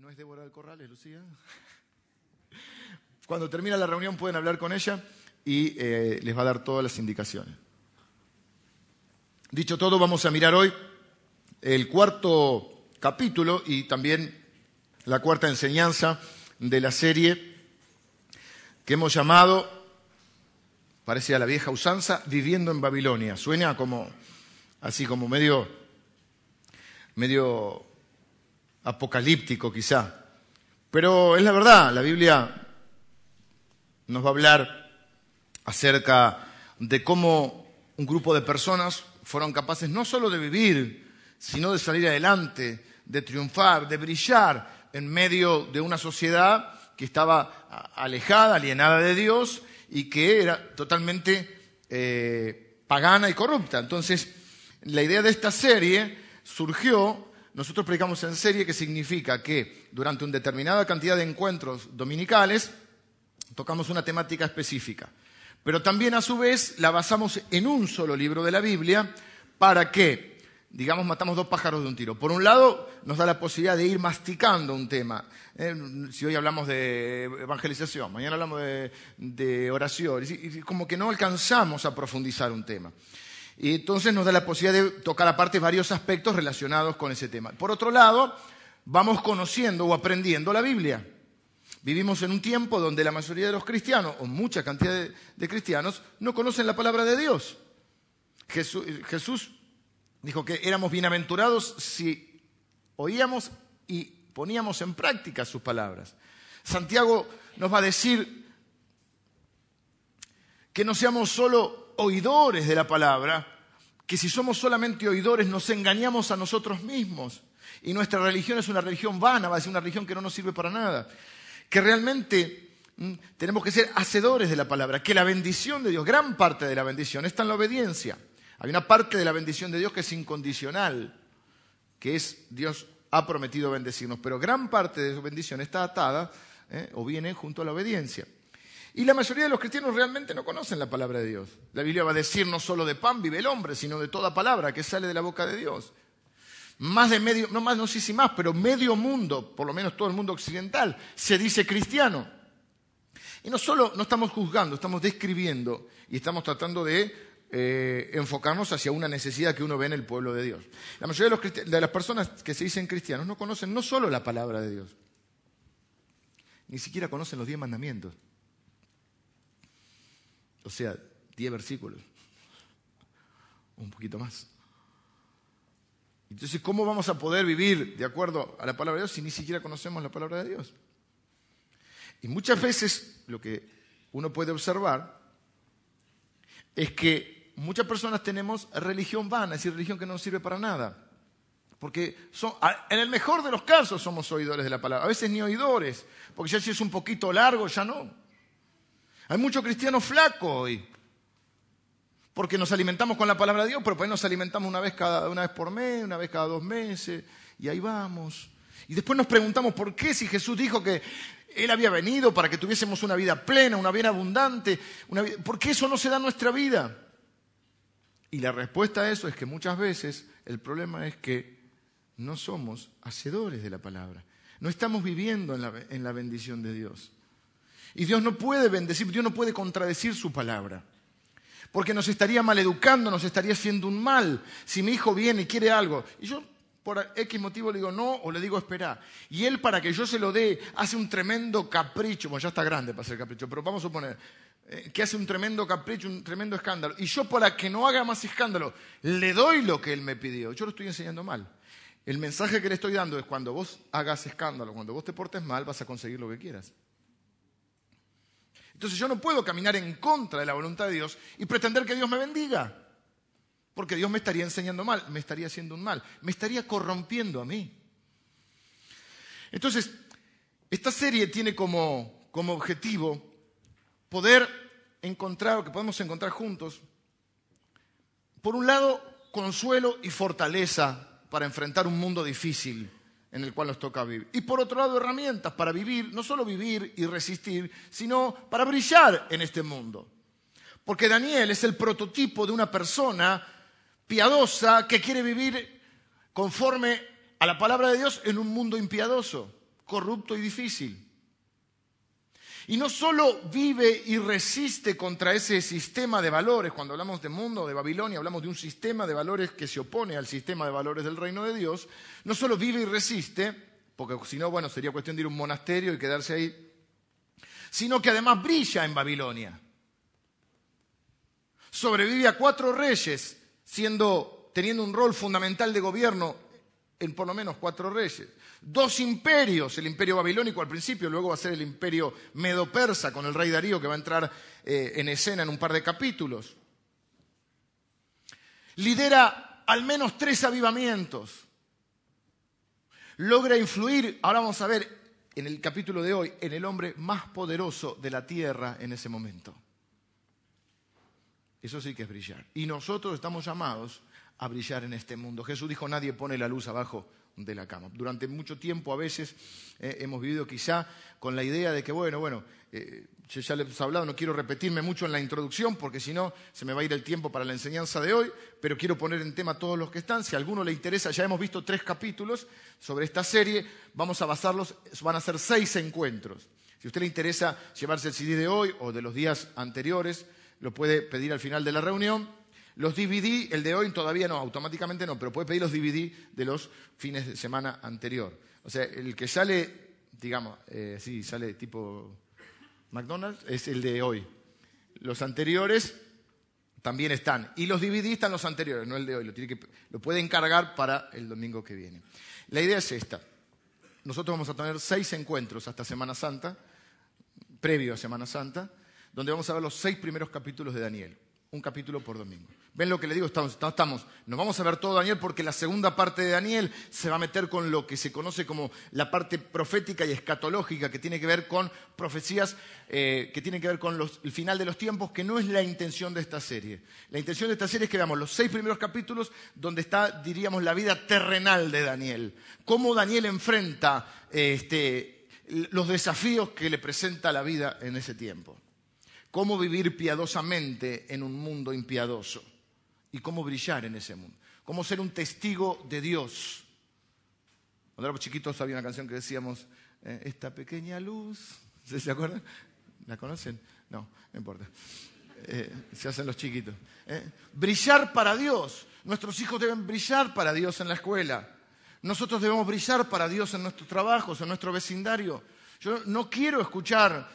No es Débora del Corral, es Lucía. Cuando termina la reunión pueden hablar con ella y eh, les va a dar todas las indicaciones. Dicho todo, vamos a mirar hoy el cuarto capítulo y también la cuarta enseñanza de la serie que hemos llamado, parece a la vieja usanza, Viviendo en Babilonia. Suena como así como medio medio apocalíptico quizá. Pero es la verdad, la Biblia nos va a hablar acerca de cómo un grupo de personas fueron capaces no solo de vivir, sino de salir adelante, de triunfar, de brillar en medio de una sociedad que estaba alejada, alienada de Dios y que era totalmente eh, pagana y corrupta. Entonces, la idea de esta serie surgió nosotros predicamos en serie, que significa que durante una determinada cantidad de encuentros dominicales tocamos una temática específica. Pero también a su vez la basamos en un solo libro de la Biblia para que, digamos, matamos dos pájaros de un tiro. Por un lado, nos da la posibilidad de ir masticando un tema. Eh, si hoy hablamos de evangelización, mañana hablamos de, oración, y como que no alcanzamos a profundizar un tema. Y entonces nos da la posibilidad de tocar aparte varios aspectos relacionados con ese tema. Por otro lado, vamos conociendo o aprendiendo la Biblia. Vivimos en un tiempo donde la mayoría de los cristianos, o mucha cantidad de, cristianos, no conocen la palabra de Dios. Jesús, Jesús dijo que éramos bienaventurados si oíamos y poníamos en práctica sus palabras. Santiago nos va a decir que no seamos solo oidores de la palabra, que si somos solamente oidores nos engañamos a nosotros mismos. Y nuestra religión es una religión vana, va a ser una religión que no nos sirve para nada. Que realmente mm, tenemos que ser hacedores de la palabra, que la bendición de Dios, gran parte de la bendición, está en la obediencia. Hay una parte de la bendición de Dios que es incondicional, que es Dios ha prometido bendecirnos, pero gran parte de su bendición está atada eh, o viene junto a la obediencia. Y la mayoría de los cristianos realmente no conocen la palabra de Dios. La Biblia va a decir no solo de pan vive el hombre, sino de toda palabra que sale de la boca de Dios. Más de medio, no más, no sé si más, pero medio mundo, por lo menos todo el mundo occidental, se dice cristiano. Y no solo no estamos juzgando, estamos describiendo y estamos tratando de eh, enfocarnos hacia una necesidad que uno ve en el pueblo de Dios. La mayoría de, los de las personas que se dicen cristianos no conocen no solo la palabra de Dios, ni siquiera conocen los diez mandamientos. O sea, diez versículos. Un poquito más. Entonces, ¿cómo vamos a poder vivir de acuerdo a la palabra de Dios si ni siquiera conocemos la palabra de Dios? Y muchas veces lo que uno puede observar es que muchas personas tenemos religión vana, es decir, religión que no sirve para nada. Porque son, en el mejor de los casos somos oidores de la palabra, a veces ni oidores, porque ya si es un poquito largo, ya no. Hay muchos cristianos flacos hoy. Porque nos alimentamos con la palabra de Dios, pero pues nos alimentamos una vez, cada, una vez por mes, una vez cada dos meses, y ahí vamos. Y después nos preguntamos por qué si Jesús dijo que Él había venido para que tuviésemos una vida plena, una vida abundante, ¿por qué eso no se da en nuestra vida? Y la respuesta a eso es que muchas veces el problema es que no somos hacedores de la palabra. No estamos viviendo en la bendición de Dios. Y Dios no puede bendecir, Dios no puede contradecir su palabra. Porque nos estaría maleducando, nos estaría haciendo un mal. Si mi hijo viene y quiere algo, y yo por X motivo le digo no o le digo espera. Y él para que yo se lo dé hace un tremendo capricho, bueno ya está grande para hacer capricho, pero vamos a suponer eh, que hace un tremendo capricho, un tremendo escándalo. Y yo para que no haga más escándalo, le doy lo que él me pidió. Yo lo estoy enseñando mal. El mensaje que le estoy dando es cuando vos hagas escándalo, cuando vos te portes mal, vas a conseguir lo que quieras. Entonces yo no puedo caminar en contra de la voluntad de Dios y pretender que Dios me bendiga. Porque Dios me estaría enseñando mal, me estaría haciendo un mal, me estaría corrompiendo a mí. Entonces, esta serie tiene como, como objetivo poder encontrar, o que podemos encontrar juntos, por un lado, consuelo y fortaleza para enfrentar un mundo difícil en el cual nos toca vivir. Y por otro lado, herramientas para vivir, no solo vivir y resistir, sino para brillar en este mundo. Porque Daniel es el prototipo de una persona piadosa que quiere vivir conforme a la palabra de Dios en un mundo impiadoso, corrupto y difícil. Y no solo vive y resiste contra ese sistema de valores, cuando hablamos de mundo, de Babilonia, hablamos de un sistema de valores que se opone al sistema de valores del reino de Dios, no solo vive y resiste, porque si no, bueno, sería cuestión de ir a un monasterio y quedarse ahí, sino que además brilla en Babilonia. Sobrevive a cuatro reyes, siendo, teniendo un rol fundamental de gobierno en por lo menos cuatro reyes. Dos imperios, el imperio babilónico al principio, luego va a ser el imperio medo-persa con el rey Darío que va a entrar eh, en escena en un par de capítulos. Lidera al menos tres avivamientos. Logra influir, ahora vamos a ver en el capítulo de hoy, en el hombre más poderoso de la tierra en ese momento. Eso sí que es brillar. Y nosotros estamos llamados a brillar en este mundo. Jesús dijo, nadie pone la luz abajo de la cama. Durante mucho tiempo a veces eh, hemos vivido quizá con la idea de que, bueno, bueno, eh, ya les he hablado, no quiero repetirme mucho en la introducción porque si no se me va a ir el tiempo para la enseñanza de hoy, pero quiero poner en tema a todos los que están. Si a alguno le interesa, ya hemos visto tres capítulos sobre esta serie, vamos a basarlos, van a ser seis encuentros. Si a usted le interesa llevarse el CD de hoy o de los días anteriores, lo puede pedir al final de la reunión los DVD, el de hoy todavía no, automáticamente no, pero puede pedir los DVD de los fines de semana anterior. O sea, el que sale, digamos, eh, sí, sale tipo McDonald's, es el de hoy. Los anteriores también están. Y los DVD están los anteriores, no el de hoy. Lo, tiene que, lo puede encargar para el domingo que viene. La idea es esta. Nosotros vamos a tener seis encuentros hasta Semana Santa, previo a Semana Santa, donde vamos a ver los seis primeros capítulos de Daniel un capítulo por domingo. ¿Ven lo que le digo? Estamos, estamos, nos vamos a ver todo Daniel porque la segunda parte de Daniel se va a meter con lo que se conoce como la parte profética y escatológica, que tiene que ver con profecías, eh, que tiene que ver con el final de los tiempos, que no es la intención de esta serie. La intención de esta serie es que veamos los seis primeros capítulos donde está, diríamos, la vida terrenal de Daniel. Cómo Daniel enfrenta este, los desafíos que le presenta la vida en ese tiempo cómo vivir piadosamente en un mundo impiadoso y cómo brillar en ese mundo, cómo ser un testigo de Dios. Cuando éramos chiquitos había una canción que decíamos, eh, esta pequeña luz, ¿se acuerdan? ¿La conocen? No, no importa. Eh, se hacen los chiquitos. Eh. Brillar para Dios. Nuestros hijos deben brillar para Dios en la escuela. Nosotros debemos brillar para Dios en nuestros trabajos, en nuestro vecindario. Yo no quiero escuchar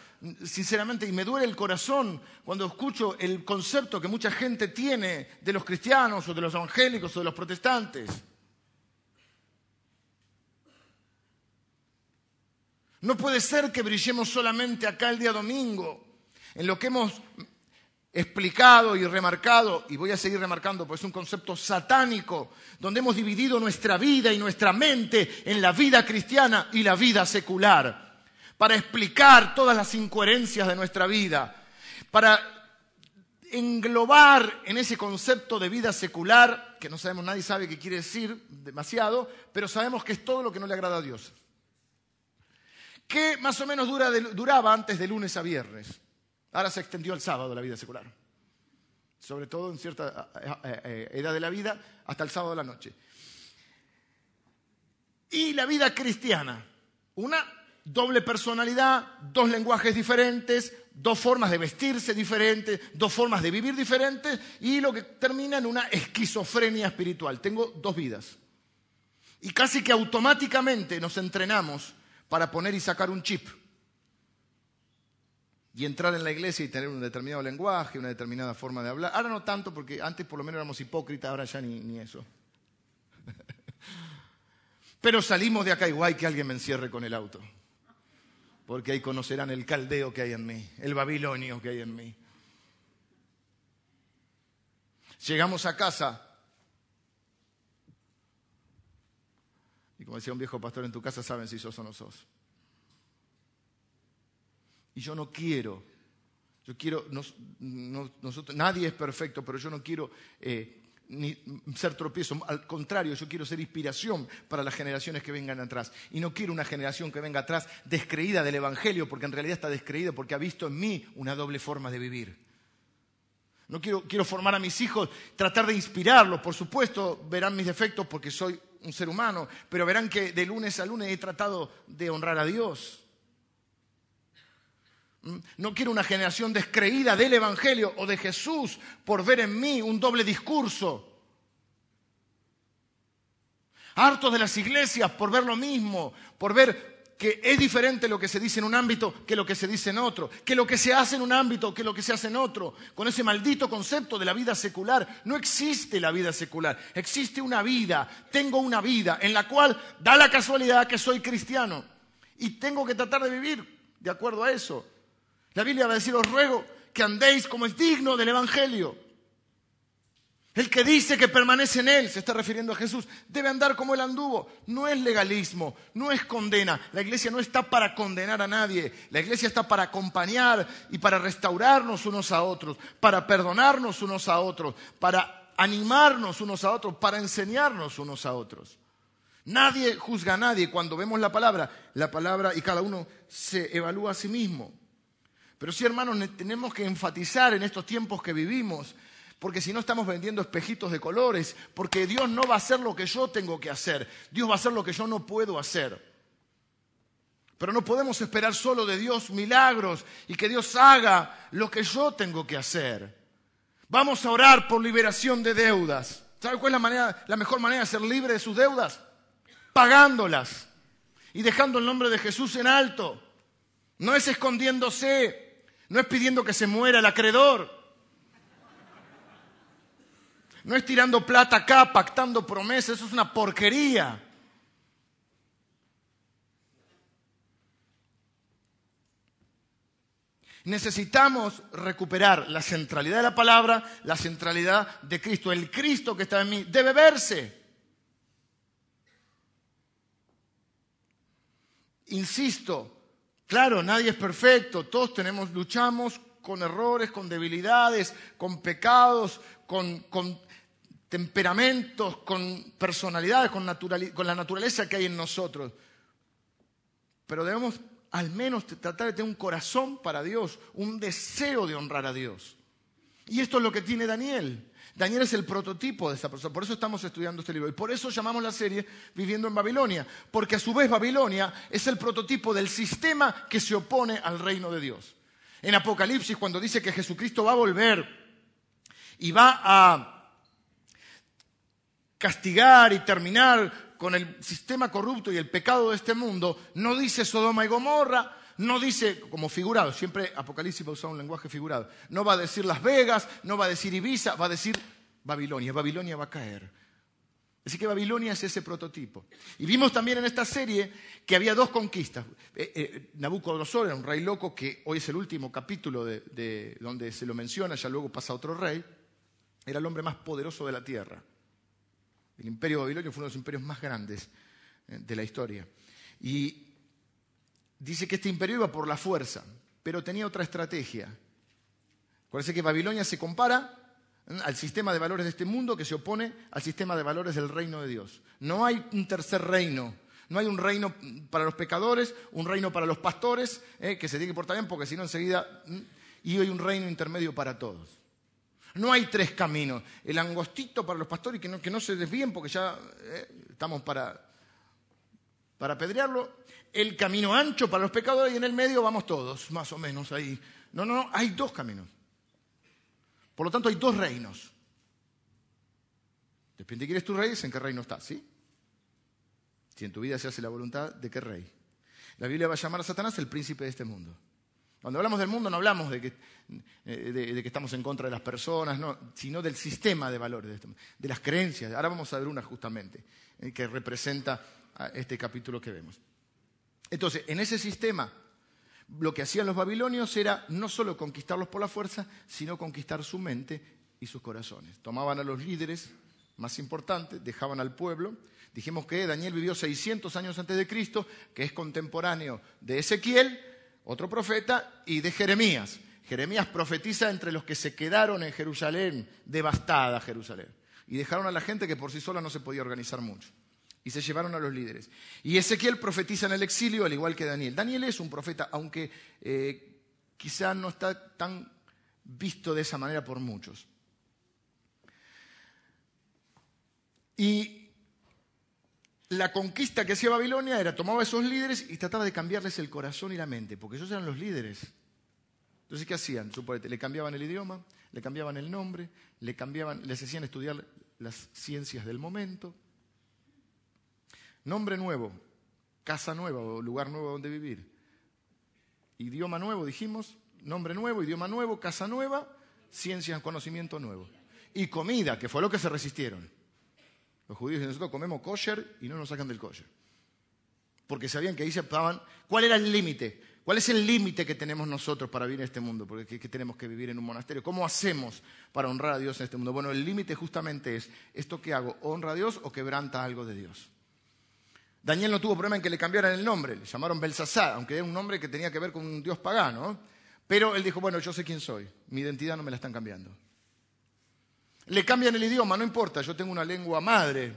sinceramente, y me duele el corazón cuando escucho el concepto que mucha gente tiene de los cristianos o de los evangélicos o de los protestantes. No puede ser que brillemos solamente acá el día domingo, en lo que hemos explicado y remarcado, y voy a seguir remarcando, porque es un concepto satánico, donde hemos dividido nuestra vida y nuestra mente en la vida cristiana y la vida secular para explicar todas las incoherencias de nuestra vida, para englobar en ese concepto de vida secular, que no sabemos, nadie sabe qué quiere decir demasiado, pero sabemos que es todo lo que no le agrada a Dios. Que más o menos duraba antes de lunes a viernes. Ahora se extendió al sábado la vida secular. Sobre todo en cierta eh, eh, edad de la vida, hasta el sábado de la noche. Y la vida cristiana, una doble personalidad, dos lenguajes diferentes, dos formas de vestirse diferentes, dos formas de vivir diferentes y lo que termina en una esquizofrenia espiritual. Tengo dos vidas. Y casi que automáticamente nos entrenamos para poner y sacar un chip y entrar en la iglesia y tener un determinado lenguaje, una determinada forma de hablar. Ahora no tanto porque antes por lo menos éramos hipócritas, ahora ya ni, ni eso. Pero salimos de acá igual que alguien me encierre con el auto porque ahí conocerán el caldeo que hay en mí, el babilonio que hay en mí. Llegamos a casa y como decía un viejo pastor, en tu casa saben si sos o no sos. Y yo no quiero, yo quiero, nosotros, nadie es perfecto, pero yo no quiero eh, ni ser tropiezo. Al contrario, yo quiero ser inspiración para las generaciones que vengan atrás. Y no quiero una generación que venga atrás descreída del Evangelio, porque en realidad está descreída porque ha visto en mí una doble forma de vivir. No quiero, quiero formar a mis hijos, tratar de inspirarlos. Por supuesto, verán mis defectos porque soy un ser humano, pero verán que de lunes a lunes he tratado de honrar a Dios. No quiero una generación descreída del Evangelio o de Jesús por ver en mí un doble discurso. Hartos de las iglesias por ver lo mismo, por ver que es diferente lo que se dice en un ámbito que lo que se dice en otro, que lo que se hace en un ámbito que lo que se hace en otro, con ese maldito concepto de la vida secular. No existe la vida secular, existe una vida, tengo una vida en la cual da la casualidad que soy cristiano y tengo que tratar de vivir de acuerdo a eso. La Biblia va a decir, os ruego que andéis como es digno del Evangelio. El que dice que permanece en Él, se está refiriendo a Jesús, debe andar como Él anduvo. No es legalismo, no es condena. La iglesia no está para condenar a nadie. La iglesia está para acompañar y para restaurarnos unos a otros, para perdonarnos unos a otros, para animarnos unos a otros, para enseñarnos unos a otros. Nadie juzga a nadie. Cuando vemos la palabra, la palabra y cada uno se evalúa a sí mismo. Pero sí, hermanos, tenemos que enfatizar en estos tiempos que vivimos porque si no estamos vendiendo espejitos de colores, porque Dios no va a hacer lo que yo tengo que hacer, Dios va a hacer lo que yo no puedo hacer. Pero no podemos esperar solo de Dios milagros y que Dios haga lo que yo tengo que hacer. Vamos a orar por liberación de deudas. ¿Sabe cuál es la, la mejor manera de ser libre de sus deudas? Pagándolas y dejando el nombre de Jesús en alto. No es escondiéndose, no es pidiendo que se muera el acreedor. No es tirando plata acá, pactando promesas, eso es una porquería. Necesitamos recuperar la centralidad de la palabra, la centralidad de Cristo. El Cristo que está en mí debe verse. Insisto, claro, nadie es perfecto, todos tenemos, luchamos con errores, con debilidades, con pecados, con, temperamentos, con personalidades, con la naturaleza que hay en nosotros. Pero debemos al menos tratar de tener un corazón para Dios, un deseo de honrar a Dios. Y esto es lo que tiene Daniel. Daniel es el prototipo de esa persona, por eso estamos estudiando este libro. Y por eso llamamos la serie Viviendo en Babilonia, porque a su vez Babilonia es el prototipo del sistema que se opone al reino de Dios. En Apocalipsis, cuando dice que Jesucristo va a volver y va a castigar y terminar con el sistema corrupto y el pecado de este mundo, no dice Sodoma y Gomorra, no dice como figurado, siempre Apocalipsis va a usar un lenguaje figurado, no va a decir Las Vegas, no va a decir Ibiza, va a decir Babilonia, Babilonia va a caer. Así que Babilonia es ese prototipo. Y vimos también en esta serie que había dos conquistas. Eh, eh, Nabucodonosor era un rey loco que hoy es el último capítulo de donde se lo menciona, ya luego pasa otro rey. Era el hombre más poderoso de la tierra. El imperio babilonio fue uno de los imperios más grandes eh, de la historia. Y dice que este imperio iba por la fuerza, pero tenía otra estrategia. Parece que Babilonia se compara al sistema de valores de este mundo que se opone al sistema de valores del reino de Dios. No hay un tercer reino. No hay un reino para los pecadores, un reino para los pastores, eh, que se tiene que portar bien porque si no enseguida... Y hay un reino intermedio para todos. No hay tres caminos. El angostito para los pastores que no, que no se desvíen porque ya eh, estamos para, para apedrearlo. El camino ancho para los pecadores y en el medio vamos todos, más o menos ahí. No, no, no, hay dos caminos. Por lo tanto, hay dos reinos. Depende de quién es tu rey, es en qué reino estás, ¿sí? Si en tu vida se hace la voluntad de qué rey. La Biblia va a llamar a Satanás el príncipe de este mundo. Cuando hablamos del mundo no hablamos de que, eh, estamos en contra de las personas, sino del sistema de valores, de, este de, las creencias. Ahora vamos a ver una justamente, eh, que representa este capítulo que vemos. Entonces, en ese sistema, lo que hacían los babilonios era no solo conquistarlos por la fuerza, sino conquistar su mente y sus corazones. Tomaban a los líderes más importantes, dejaban al pueblo. Dijimos que Daniel vivió 600 años antes de Cristo, que es contemporáneo de Ezequiel, otro profeta, y de Jeremías. Jeremías profetiza entre los que se quedaron en Jerusalén, devastada Jerusalén, y dejaron a la gente que por sí sola no se podía organizar mucho. Y se llevaron a los líderes. Y Ezequiel profetiza en el exilio, al igual que Daniel. Daniel es un profeta, aunque eh, quizá no está tan visto de esa manera por muchos. Y la conquista que hacía Babilonia era tomaba a esos líderes y trataba de cambiarles el corazón y la mente, porque ellos eran los líderes. Entonces, ¿qué hacían? Suponete, le cambiaban el idioma, le cambiaban el nombre, le cambiaban, les hacían estudiar las ciencias del momento. Nombre nuevo, casa nueva o lugar nuevo donde vivir. Idioma nuevo, dijimos, nombre nuevo, idioma nuevo, casa nueva, ciencias, conocimiento nuevo. Y comida, que fue lo que se resistieron. Los judíos y nosotros comemos kosher y no nos sacan del kosher. Porque sabían que ahí se estaban. ¿Cuál era el límite? ¿Cuál es el límite que tenemos nosotros para vivir en este mundo? Porque que tenemos que vivir en un monasterio. ¿Cómo hacemos para honrar a Dios en este mundo? Bueno, el límite justamente es, ¿esto que hago honra a Dios o quebranta algo de Dios? Daniel no tuvo problema en que le cambiaran el nombre, le llamaron Belsasar, aunque era un nombre que tenía que ver con un dios pagano. Pero él dijo, bueno, yo sé quién soy, mi identidad no me la están cambiando. Le cambian el idioma, no importa, yo tengo una lengua madre.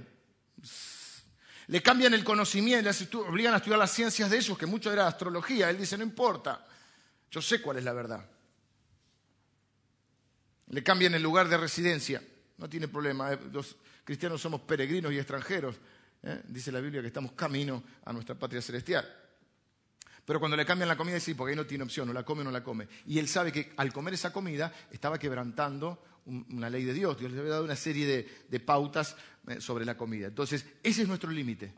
Le cambian el conocimiento, le obligan a estudiar las ciencias de ellos, que mucho era astrología. Él dice, no importa, yo sé cuál es la verdad. Le cambian el lugar de residencia, no tiene problema. Eh, los cristianos somos peregrinos y extranjeros. ¿Eh? Dice la Biblia que estamos camino a nuestra patria celestial. Pero cuando le cambian la comida, sí, porque ahí no tiene opción, o la come o no la come. Y él sabe que al comer esa comida estaba quebrantando una ley de Dios. Dios le había dado una serie de, pautas eh, sobre la comida. Entonces, ese es nuestro límite.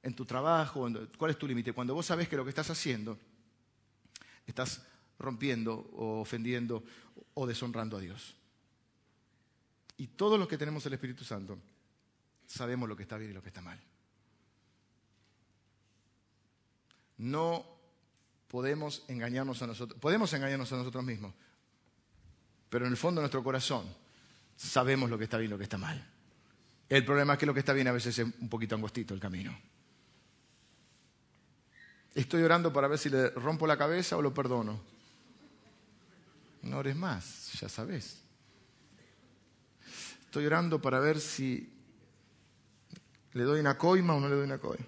En tu trabajo, ¿cuál es tu límite? Cuando vos sabes que lo que estás haciendo, estás rompiendo o ofendiendo o deshonrando a Dios. Y todos los que tenemos el Espíritu Santo sabemos lo que está bien y lo que está mal. No podemos engañarnos a nosotros, podemos engañarnos a nosotros mismos, pero en el fondo de nuestro corazón sabemos lo que está bien y lo que está mal. El problema es que lo que está bien a veces es un poquito angostito el camino. Estoy orando para ver si le rompo la cabeza o lo perdono. No ores más, ya sabes. Estoy orando para ver si le doy una coima o no le doy una coima.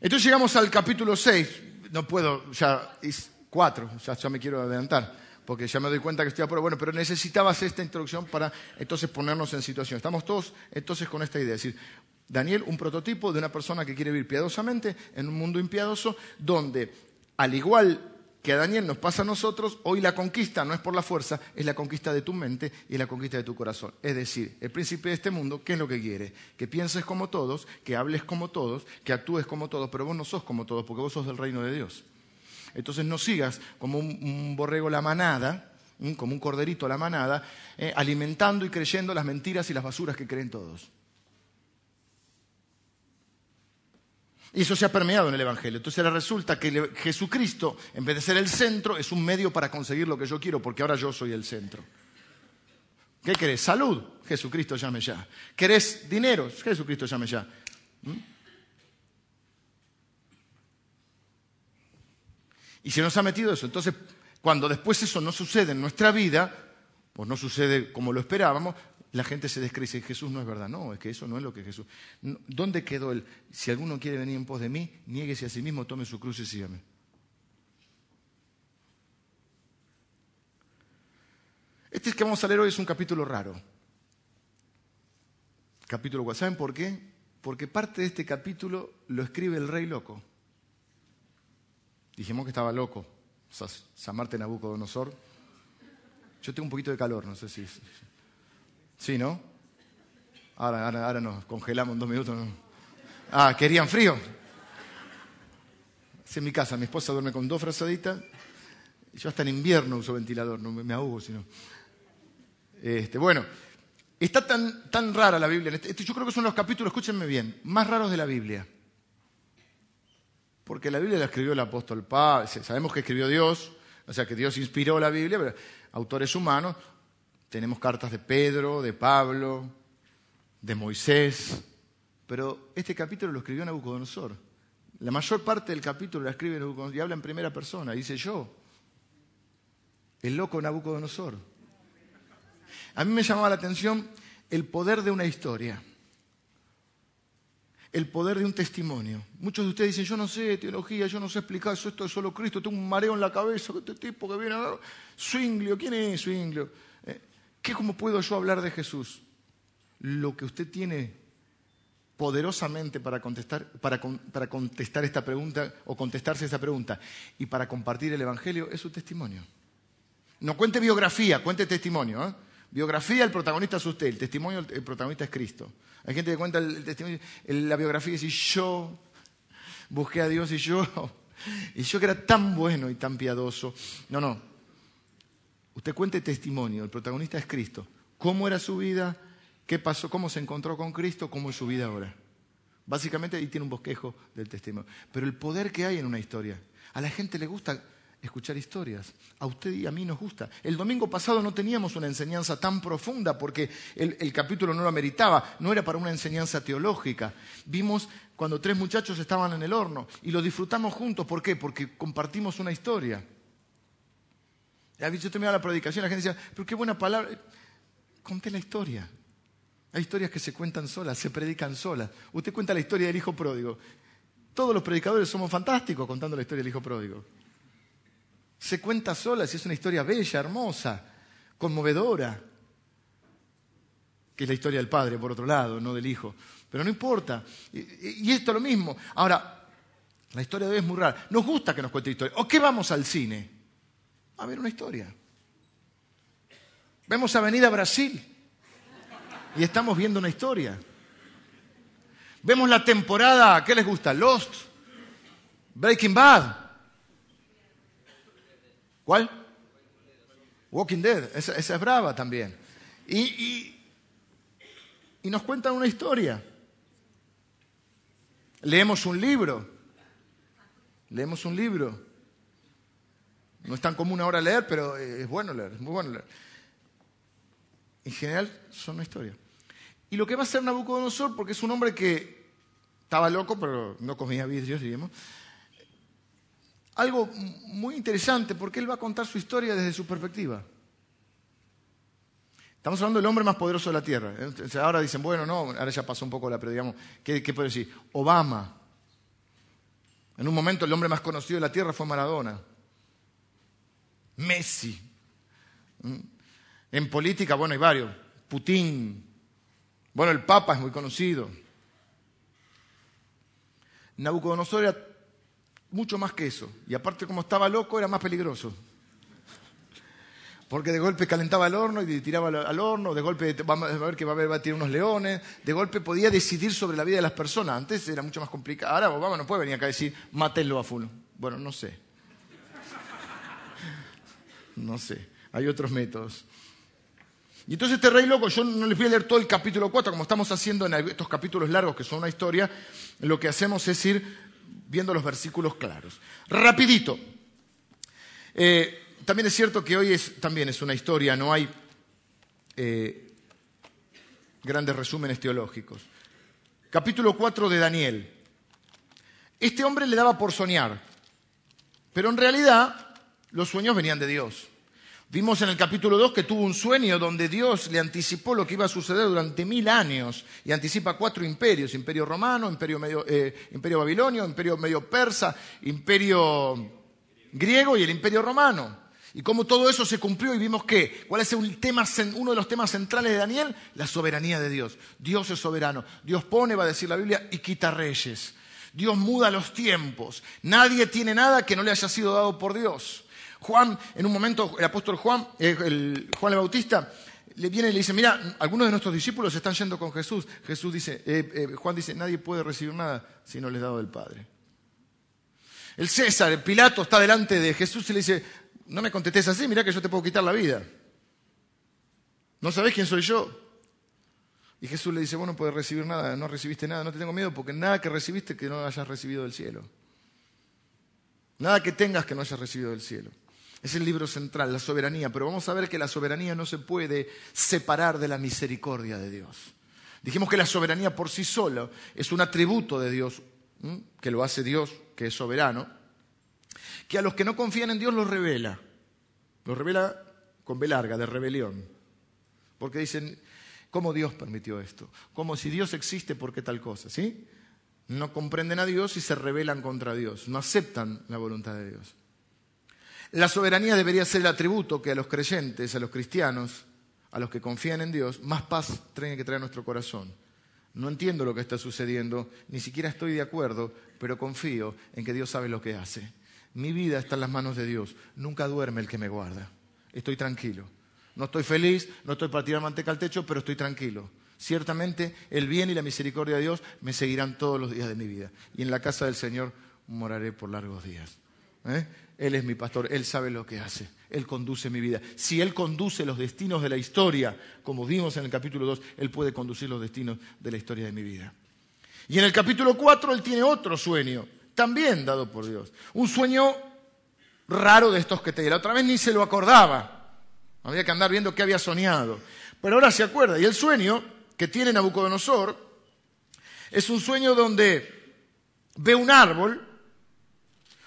Entonces llegamos al capítulo 6, no puedo, ya es 4, ya, me quiero adelantar, porque ya me doy cuenta que estoy a. Bueno, pero necesitabas esta introducción para entonces ponernos en situación. Estamos todos entonces con esta idea, es decir, Daniel, un prototipo de una persona que quiere vivir piadosamente en un mundo impiadoso, donde, al igual que a Daniel nos pasa a nosotros, hoy la conquista no es por la fuerza, es la conquista de tu mente y la conquista de tu corazón. Es decir, el príncipe de este mundo, ¿qué es lo que quiere? Que pienses como todos, que hables como todos, que actúes como todos, pero vos no sos como todos, porque vos sos del reino de Dios. Entonces no sigas como un, borrego la manada, como un corderito la manada, eh, alimentando y creyendo las mentiras y las basuras que creen todos. Y eso se ha permeado en el Evangelio. Entonces resulta que Jesucristo, en vez de ser el centro, es un medio para conseguir lo que yo quiero, porque ahora yo soy el centro. ¿Qué querés? Salud. Jesucristo llame ya. ¿Querés dinero? Jesucristo llame ya. ¿Mm? Y se nos ha metido eso. Entonces, cuando después eso no sucede en nuestra vida, o no sucede como lo esperábamos, la gente se descree y Jesús no es verdad. No, es que eso no es lo que Jesús. ¿Dónde quedó él? Si alguno quiere venir en pos de mí, niéguese a sí mismo, tome su cruz y sígame. Este que vamos a leer hoy es un capítulo raro. Capítulo ¿Saben por qué? Porque parte de este capítulo lo escribe el rey loco. Dijimos que estaba loco. San Martín Nabucodonosor. Yo tengo un poquito de calor, no sé si. Sí, ¿no? Ahora, ahora, nos congelamos en dos minutos. Ah, ¿querían frío? Es en mi casa, mi esposa duerme con dos frazaditas. Yo hasta en invierno uso ventilador, no me, ahogo, sino. Este, bueno, está tan, tan rara la Biblia. Este, este, yo creo que son los capítulos, escúchenme bien, más raros de la Biblia. Porque la Biblia la escribió el apóstol Pablo, sabemos que escribió Dios, o sea que Dios inspiró la Biblia, pero autores humanos, tenemos cartas de Pedro, de Pablo, de Moisés, pero este capítulo lo escribió Nabucodonosor. La mayor parte del capítulo la escribe Nabucodonosor y habla en primera persona, dice yo, el loco Nabucodonosor. A mí me llamaba la atención el poder de una historia, el poder de un testimonio. Muchos de ustedes dicen, yo no sé teología, yo no sé explicar eso, esto es solo Cristo, tengo un mareo en la cabeza, este tipo que viene a. Swinglio, ¿quién es Swinglio? ¿Qué, ¿Cómo puedo yo hablar de Jesús? lo que usted tiene poderosamente para contestar, para, para contestar esta pregunta o contestarse esa pregunta y para compartir el Evangelio es su testimonio. No cuente biografía, cuente testimonio. ¿eh? Biografía, el protagonista es usted, el testimonio, el protagonista es Cristo. Hay gente que cuenta el, testimonio, la biografía y dice, yo busqué a Dios y yo, y yo que era tan bueno y tan piadoso. No, no. Usted cuente testimonio, el protagonista es Cristo. ¿Cómo era su vida? ¿Qué pasó? ¿Cómo se encontró con Cristo? ¿Cómo es su vida ahora? Básicamente ahí tiene un bosquejo del testimonio. Pero el poder que hay en una historia. A la gente le gusta escuchar historias. A usted y a mí nos gusta. El domingo pasado no teníamos una enseñanza tan profunda porque el, capítulo no lo ameritaba, no era para una enseñanza teológica. Vimos cuando tres muchachos estaban en el horno y lo disfrutamos juntos. ¿Por qué? Porque compartimos una historia. Yo terminaba la predicación, la gente decía, pero qué buena palabra. Conté la historia. Hay historias que se cuentan solas, se predican solas. Usted cuenta la historia del hijo pródigo. Todos los predicadores somos fantásticos contando la historia del hijo pródigo se cuenta sola, si es una historia bella, hermosa, conmovedora, que es la historia del padre, por otro lado, no del hijo. Pero no importa. Y, esto es lo mismo. Ahora, la historia de hoy es muy rara. Nos gusta que nos cuente historia. ¿O qué vamos al cine? A ver una historia. Vemos Avenida Brasil y estamos viendo una historia. Vemos la temporada, ¿qué les gusta? Lost, Breaking Bad. ¿Cuál? Walking Dead, esa, es brava también. Y, y nos cuentan una historia. Leemos un libro. Leemos un libro. No es tan común ahora leer, pero es bueno leer, es muy bueno leer. En general son una historia. Y lo que va a hacer Nabucodonosor, porque es un hombre que estaba loco, pero no comía vidrios, digamos, algo muy interesante porque él va a contar su historia desde su perspectiva. Estamos hablando del hombre más poderoso de la Tierra. Ahora dicen, bueno, no, ahora ya pasó un poco la, pero digamos, ¿qué, qué decir? Obama. En un momento el hombre más conocido de la Tierra fue Maradona. Messi. ¿Mm? En política, bueno, hay varios. Putin. Bueno, el Papa es muy conocido. Nabucodonosor era mucho más que eso. Y aparte, como estaba loco, era más peligroso. Porque de golpe calentaba el horno y tiraba al horno, de golpe va a ver que va a haber va tirar unos leones, de golpe podía decidir sobre la vida de las personas. Antes era mucho más complicado. Ahora Obama no puede venir acá y decir, mátenlo a full. Bueno, no sé. No sé. Hay otros métodos. Y entonces este rey loco, yo no les voy a leer todo el capítulo 4, como estamos haciendo en estos capítulos largos que son una historia, lo que hacemos es ir viendo los versículos claros. Rapidito. Eh, también es cierto que hoy es, también es una historia, no hay eh, grandes resúmenes teológicos. Capítulo 4 de Daniel. Este hombre le daba por soñar, pero en realidad los sueños venían de Dios. Vimos en el capítulo 2 que tuvo un sueño donde Dios le anticipó lo que iba a suceder durante mil años y anticipa cuatro imperios, imperio romano, imperio, medio, eh, imperio babilonio, imperio medio persa, imperio griego y el imperio romano. Y cómo todo eso se cumplió y vimos que, ¿cuál es tema, uno de los temas centrales de Daniel? La soberanía de Dios. Dios es soberano. Dios pone, va a decir la Biblia, y quita reyes. Dios muda los tiempos. Nadie tiene nada que no le haya sido dado por Dios. Juan, en un momento, el apóstol Juan, Juan el Bautista, le viene y le dice, mira, algunos de nuestros discípulos están yendo con Jesús. Jesús dice, eh, eh, Juan dice, nadie puede recibir nada si no le es dado del Padre. El César, el Pilato, está delante de Jesús y le dice, no me contestes así, mira que yo te puedo quitar la vida. ¿No sabés quién soy yo? Y Jesús le dice, vos no puedes recibir nada, no recibiste nada, no te tengo miedo porque nada que recibiste que no hayas recibido del cielo. Nada que tengas que no hayas recibido del cielo. Es el libro central, la soberanía, pero vamos a ver que la soberanía no se puede separar de la misericordia de Dios. Dijimos que la soberanía por sí sola es un atributo de Dios, que lo hace Dios, que es soberano, que a los que no confían en Dios los revela. Los revela con B larga, de rebelión. Porque dicen, ¿cómo Dios permitió esto? Como si Dios existe, ¿por qué tal cosa? ¿Sí? No comprenden a Dios y se rebelan contra Dios, no aceptan la voluntad de Dios. La soberanía debería ser el atributo que a los creyentes, a los cristianos, a los que confían en Dios, más paz tiene que traer nuestro corazón. No entiendo lo que está sucediendo, ni siquiera estoy de acuerdo, pero confío en que Dios sabe lo que hace. Mi vida está en las manos de Dios. Nunca duerme el que me guarda. Estoy tranquilo. No estoy feliz, no estoy para tirar manteca al techo, pero estoy tranquilo. Ciertamente el bien y la misericordia de Dios me seguirán todos los días de mi vida. Y en la casa del Señor moraré por largos días. ¿Eh? Él es mi pastor, Él sabe lo que hace, Él conduce mi vida. Si Él conduce los destinos de la historia, como vimos en el capítulo 2, Él puede conducir los destinos de la historia de mi vida. Y en el capítulo 4 Él tiene otro sueño, también dado por Dios. Un sueño raro de estos que te di. La otra vez ni se lo acordaba. Había que andar viendo qué había soñado. Pero ahora se acuerda. Y el sueño que tiene Nabucodonosor es un sueño donde ve un árbol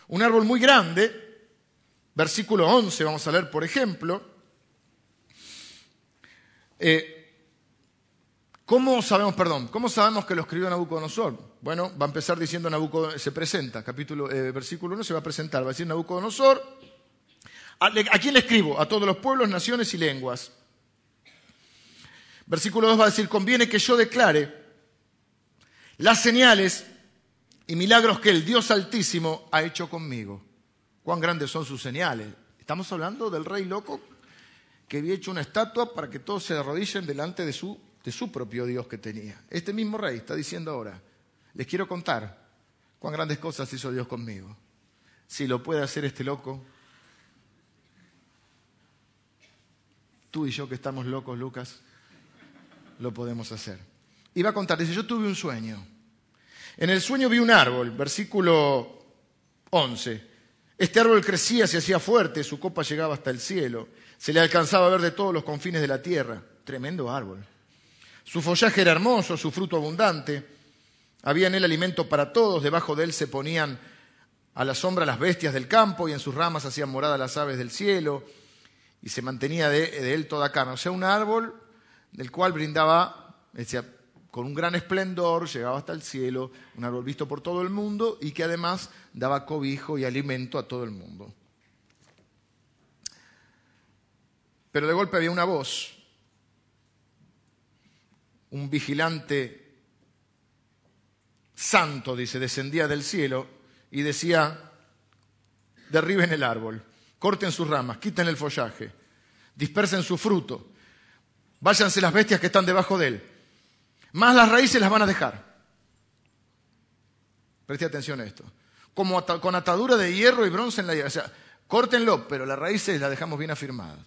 un árbol muy grande, versículo 11, vamos a leer por ejemplo. Eh, ¿Cómo sabemos, perdón, cómo sabemos que lo escribió Nabucodonosor? Bueno, va a empezar diciendo Nabucodonosor, se presenta, capítulo, eh, versículo 1 se va a presentar, va a decir Nabucodonosor, ¿a, ¿a quién le escribo? A todos los pueblos, naciones y lenguas. Versículo 2 va a decir, conviene que yo declare las señales y milagros que el Dios Altísimo ha hecho conmigo. Cuán grandes son sus señales. Estamos hablando del rey loco que había hecho una estatua para que todos se arrodillen delante de su, de su propio Dios que tenía. Este mismo rey está diciendo ahora, les quiero contar cuán grandes cosas hizo Dios conmigo. Si lo puede hacer este loco, tú y yo que estamos locos, Lucas, lo podemos hacer. Y va a contar, dice, yo tuve un sueño en el sueño vi un árbol, versículo 11. Este árbol crecía, se hacía fuerte, su copa llegaba hasta el cielo. Se le alcanzaba a ver de todos los confines de la tierra. Tremendo árbol. Su follaje era hermoso, su fruto abundante. Había en él alimento para todos. Debajo de él se ponían a la sombra las bestias del campo y en sus ramas hacían morada las aves del cielo. Y se mantenía de, de él toda carne. O sea, un árbol del cual brindaba, decía, con un gran esplendor, llegaba hasta el cielo, un árbol visto por todo el mundo y que además daba cobijo y alimento a todo el mundo. Pero de golpe había una voz, un vigilante santo, dice, descendía del cielo y decía, derriben el árbol, corten sus ramas, quiten el follaje, dispersen su fruto, váyanse las bestias que están debajo de él más las raíces las van a dejar. Preste atención a esto. Como con atadura de hierro y bronce en la hierba. O sea, córtenlo, pero las raíces las dejamos bien afirmadas.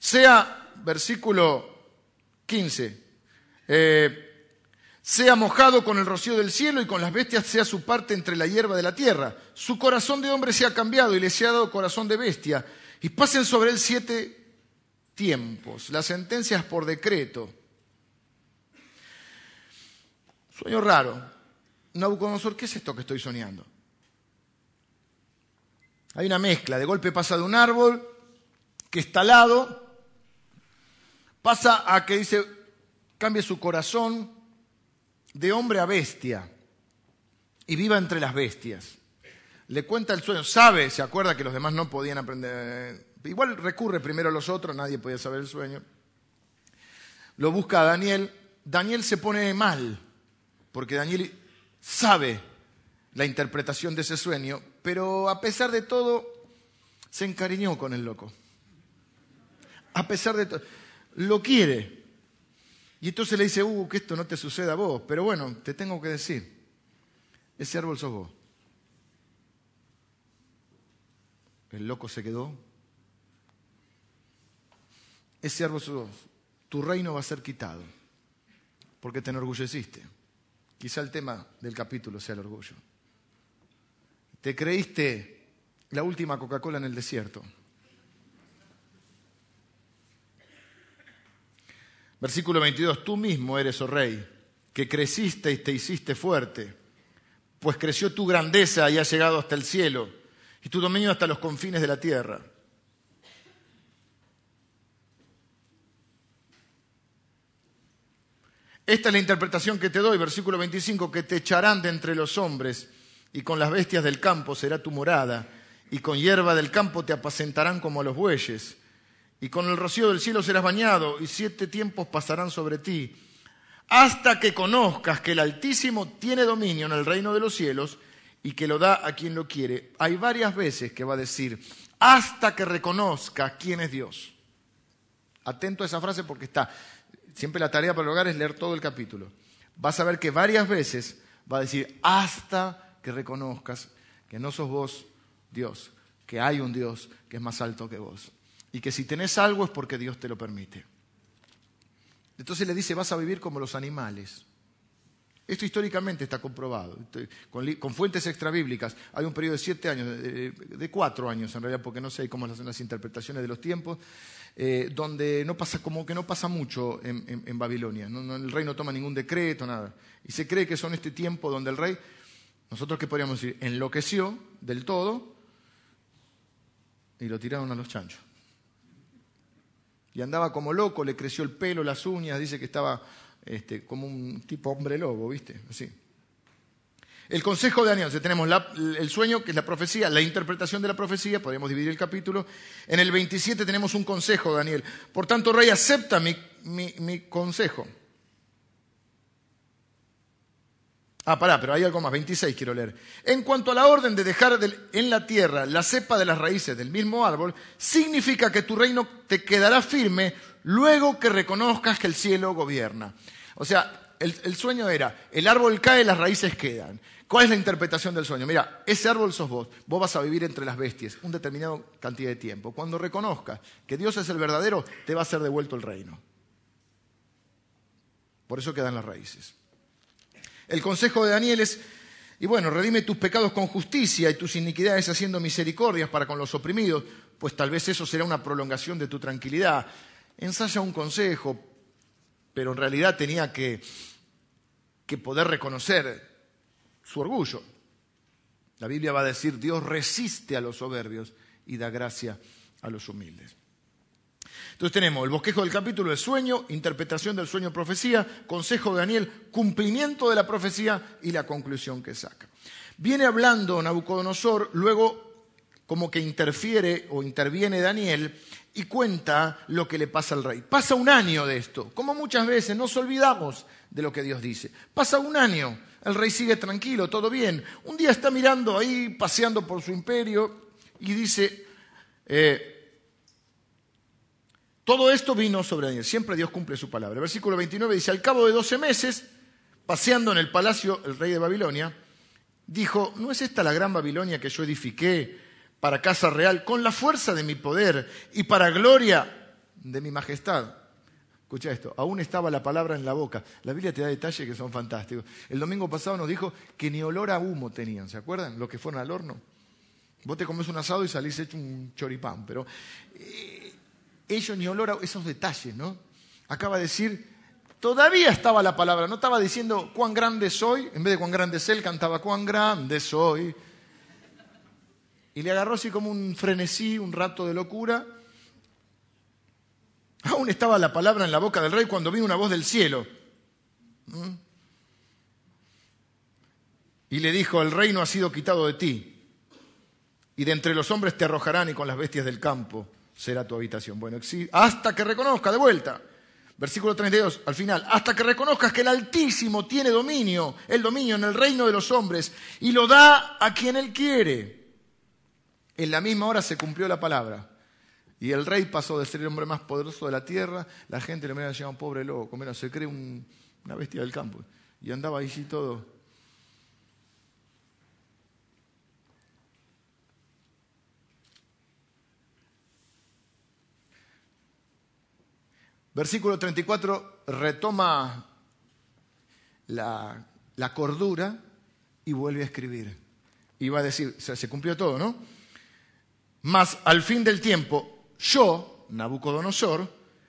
Sea, versículo 15, eh, sea mojado con el rocío del cielo y con las bestias sea su parte entre la hierba de la tierra. Su corazón de hombre se ha cambiado y le se ha dado corazón de bestia. Y pasen sobre él siete tiempos, las sentencias por decreto. Sueño raro. Nabucodonosor, ¿qué es esto que estoy soñando? Hay una mezcla, de golpe pasa de un árbol que está alado, pasa a que dice, cambie su corazón de hombre a bestia y viva entre las bestias. Le cuenta el sueño, sabe, se acuerda que los demás no podían aprender, Igual recurre primero a los otros, nadie podía saber el sueño. Lo busca a Daniel. Daniel se pone mal, porque Daniel sabe la interpretación de ese sueño, pero a pesar de todo, se encariñó con el loco. A pesar de todo, lo quiere. Y entonces le dice, uh, que esto no te suceda a vos, pero bueno, te tengo que decir, ese árbol sos vos. El loco se quedó ese árbol tu reino va a ser quitado, porque te enorgulleciste. Quizá el tema del capítulo sea el orgullo. Te creíste la última Coca-Cola en el desierto. Versículo 22, tú mismo eres, oh rey, que creciste y te hiciste fuerte, pues creció tu grandeza y ha llegado hasta el cielo, y tu dominio hasta los confines de la tierra. Esta es la interpretación que te doy, versículo 25, que te echarán de entre los hombres y con las bestias del campo será tu morada y con hierba del campo te apacentarán como los bueyes, y con el rocío del cielo serás bañado, y siete tiempos pasarán sobre ti, hasta que conozcas que el Altísimo tiene dominio en el reino de los cielos y que lo da a quien lo quiere. Hay varias veces que va a decir, hasta que reconozcas quién es Dios. Atento a esa frase porque está. Siempre la tarea para el hogar es leer todo el capítulo. Vas a ver que varias veces va a decir, hasta que reconozcas que no sos vos Dios, que hay un Dios que es más alto que vos. Y que si tenés algo es porque Dios te lo permite. Entonces le dice, vas a vivir como los animales. Esto históricamente está comprobado, con, fuentes extrabíblicas. Hay un periodo de siete años, de, cuatro años en realidad, porque no sé cómo son las interpretaciones de los tiempos, eh, donde no pasa, como que no pasa mucho en, Babilonia. el rey no toma ningún decreto, nada. Y se cree que son este tiempo donde el rey, nosotros qué podríamos decir, enloqueció del todo y lo tiraron a los chanchos. Y andaba como loco, le creció el pelo, las uñas, dice que estaba este, como un tipo hombre lobo, ¿viste? Así. El consejo de Daniel, tenemos el sueño, que es la profecía, la interpretación de la profecía, podemos dividir el capítulo. En el 27 tenemos un consejo Daniel. Por tanto, rey, acepta mi, consejo. Ah, pará, pero hay algo más, 26 quiero leer. En cuanto a la orden de dejar en la tierra la cepa de las raíces del mismo árbol, significa que tu reino te quedará firme luego que reconozcas que el cielo gobierna. O sea, el, sueño era, el árbol cae, las raíces quedan. ¿Cuál es la interpretación del sueño? Mira, ese árbol sos vos, vos vas a vivir entre las bestias un determinado cantidad de tiempo. Cuando reconozcas que Dios es el verdadero, te va a ser devuelto el reino. Por eso quedan las raíces. El consejo de Daniel es, y bueno, redime tus pecados con justicia y tus iniquidades haciendo misericordias para con los oprimidos, pues tal vez eso será una prolongación de tu tranquilidad. Ensaya un consejo, pero en realidad tenía que, que poder reconocer su orgullo. La Biblia va a decir, Dios resiste a los soberbios y da gracia a los humildes. Entonces tenemos el bosquejo del capítulo de sueño, interpretación del sueño profecía, consejo de Daniel, cumplimiento de la profecía y la conclusión que saca. Viene hablando Nabucodonosor, luego como que interfiere o interviene Daniel y cuenta lo que le pasa al rey. Pasa un año de esto, como muchas veces nos olvidamos de lo que Dios dice. Pasa un año el rey sigue tranquilo, todo bien. Un día está mirando ahí, paseando por su imperio, y dice, eh, todo esto vino sobre Daniel. Siempre Dios cumple su palabra. versículo 29 dice, al cabo de 12 meses, paseando en el palacio el rey de Babilonia, dijo, ¿no es esta la gran Babilonia que yo edifiqué para casa real con la fuerza de mi poder y para gloria de mi majestad? Escucha esto, aún estaba la palabra en la boca. La Biblia te da detalles que son fantásticos. El domingo pasado nos dijo que ni olor a humo tenían, ¿se acuerdan? Los que fueron al horno. Vos te comes un asado y salís hecho un choripán, pero eh, ellos ni olor a esos detalles, ¿no? Acaba de decir, todavía estaba la palabra, no estaba diciendo cuán grande soy, en vez de cuán grande es él, cantaba cuán grande soy. Y le agarró así como un frenesí, un rato de locura, Aún estaba la palabra en la boca del rey cuando vino una voz del cielo. ¿Mm? Y le dijo, el reino ha sido quitado de ti, y de entre los hombres te arrojarán y con las bestias del campo será tu habitación. Bueno, hasta que reconozca, de vuelta, versículo 32, al final, hasta que reconozcas que el Altísimo tiene dominio, el dominio en el reino de los hombres, y lo da a quien él quiere. En la misma hora se cumplió la palabra. Y el rey pasó de ser el hombre más poderoso de la tierra, la gente le decía, un pobre loco, menos se cree una bestia del campo. Y andaba ahí todo. Versículo 34 retoma la, cordura y vuelve a escribir. Y va a decir, se cumplió todo, ¿no? Mas al fin del tiempo, yo, Nabucodonosor,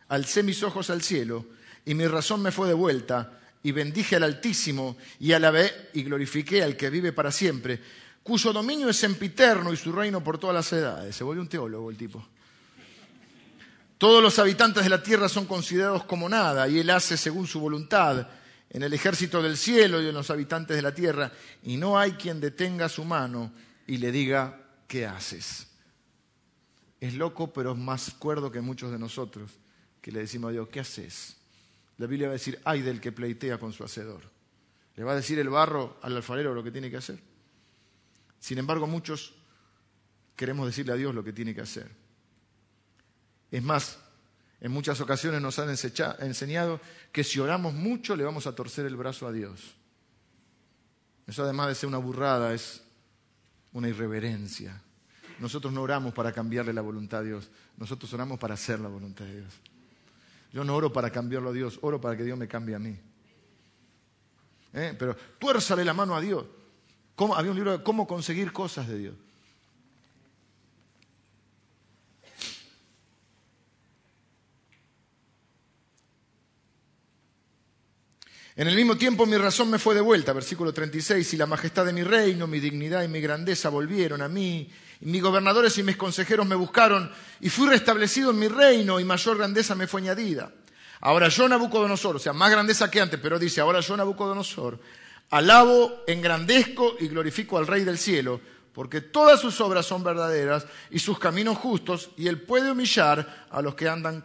alcé mis ojos al cielo y mi razón me fue de vuelta y bendije al Altísimo y alabé y glorifiqué al que vive para siempre, cuyo dominio es sempiterno y su reino por todas las edades. Se volvió un teólogo el tipo. Todos los habitantes de la tierra son considerados como nada y él hace según su voluntad en el ejército del cielo y en los habitantes de la tierra y no hay quien detenga su mano y le diga ¿qué haces? Es loco, pero es más cuerdo que muchos de nosotros que le decimos a Dios, ¿qué haces? La Biblia va a decir, ay del que pleitea con su hacedor. Le va a decir el barro al alfarero lo que tiene que hacer. Sin embargo, muchos queremos decirle a Dios lo que tiene que hacer. Es más, en muchas ocasiones nos han enseñado que si oramos mucho le vamos a torcer el brazo a Dios. Eso además de ser una burrada es una irreverencia. Nosotros no oramos para cambiarle la voluntad a Dios, nosotros oramos para hacer la voluntad de Dios. Yo no oro para cambiarlo a Dios, oro para que Dios me cambie a mí. ¿Eh? Pero tuérzale la mano a Dios. Había un libro de cómo conseguir cosas de Dios. En el mismo tiempo mi razón me fue de vuelta, versículo 36, y la majestad de mi reino, mi dignidad y mi grandeza volvieron a mí, mis gobernadores y mis consejeros me buscaron, y fui restablecido en mi reino, y mayor grandeza me fue añadida. Ahora yo, Nabucodonosor, o sea, más grandeza que antes, pero dice, ahora yo, Nabucodonosor, alabo, engrandezco y glorifico al Rey del cielo, porque todas sus obras son verdaderas y sus caminos justos, y él puede humillar a los que andan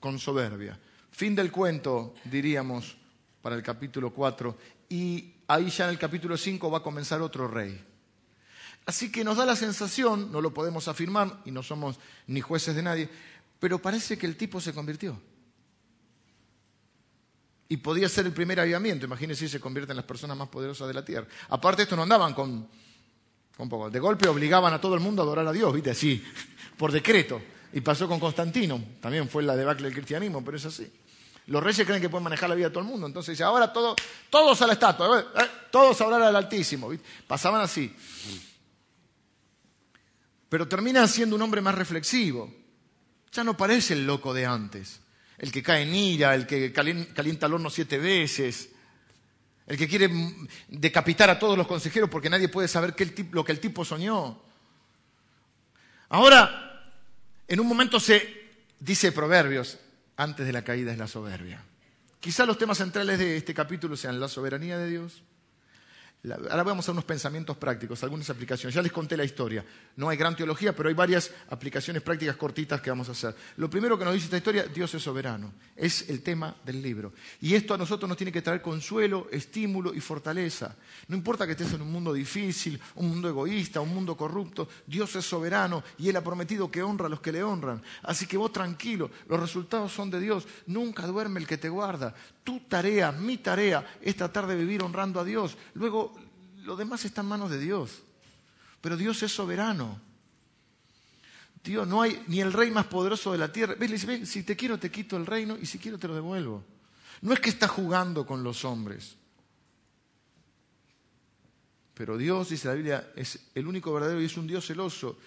con soberbia. Fin del cuento, diríamos para el capítulo 4 y ahí ya en el capítulo 5 va a comenzar otro rey. Así que nos da la sensación, no lo podemos afirmar y no somos ni jueces de nadie, pero parece que el tipo se convirtió. Y podía ser el primer avivamiento, imagínense si se convierte en las personas más poderosas de la tierra. Aparte esto no andaban con, con poco, de golpe obligaban a todo el mundo a adorar a Dios, viste, así, por decreto. Y pasó con Constantino, también fue la debacle del cristianismo, pero es así. Los reyes creen que pueden manejar la vida de todo el mundo. Entonces dice, ahora todo, todos a la estatua, eh, todos a hablar al Altísimo. Pasaban así. Pero termina siendo un hombre más reflexivo. Ya no parece el loco de antes. El que cae en ira, el que calienta el horno siete veces, el que quiere decapitar a todos los consejeros porque nadie puede saber lo que el tipo soñó. Ahora, en un momento se dice Proverbios, antes de la caída es la soberbia. Quizá los temas centrales de este capítulo sean la soberanía de Dios, Ahora vamos a unos pensamientos prácticos, algunas aplicaciones. Ya les conté la historia. No hay gran teología, pero hay varias aplicaciones prácticas cortitas que vamos a hacer. Lo primero que nos dice esta historia, Dios es soberano. Es el tema del libro. Y esto a nosotros nos tiene que traer consuelo, estímulo y fortaleza. No importa que estés en un mundo difícil, un mundo egoísta, un mundo corrupto, Dios es soberano y Él ha prometido que honra a los que le honran. Así que vos tranquilo, los resultados son de Dios. Nunca duerme el que te guarda. Tu tarea, mi tarea, es tratar de vivir honrando a Dios. Luego lo demás está en manos de Dios. Pero Dios es soberano. Dios, no hay ni el rey más poderoso de la tierra. ¿Ves? si te quiero te quito el reino y si quiero te lo devuelvo. No es que está jugando con los hombres. Pero Dios, dice la Biblia, es el único verdadero y es un Dios celoso.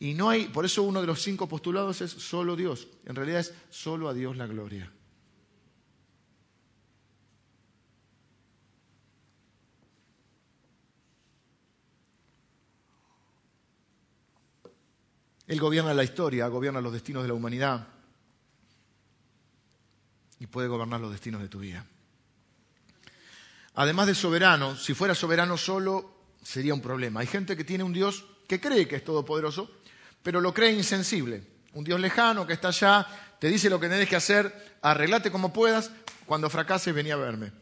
Y no hay, por eso uno de los cinco postulados es solo Dios. En realidad es solo a Dios la gloria. Él gobierna la historia, gobierna los destinos de la humanidad y puede gobernar los destinos de tu vida. Además de soberano, si fuera soberano solo, sería un problema. Hay gente que tiene un Dios que cree que es todopoderoso, pero lo cree insensible. Un Dios lejano que está allá, te dice lo que tenés que hacer, arreglate como puedas, cuando fracases venía a verme.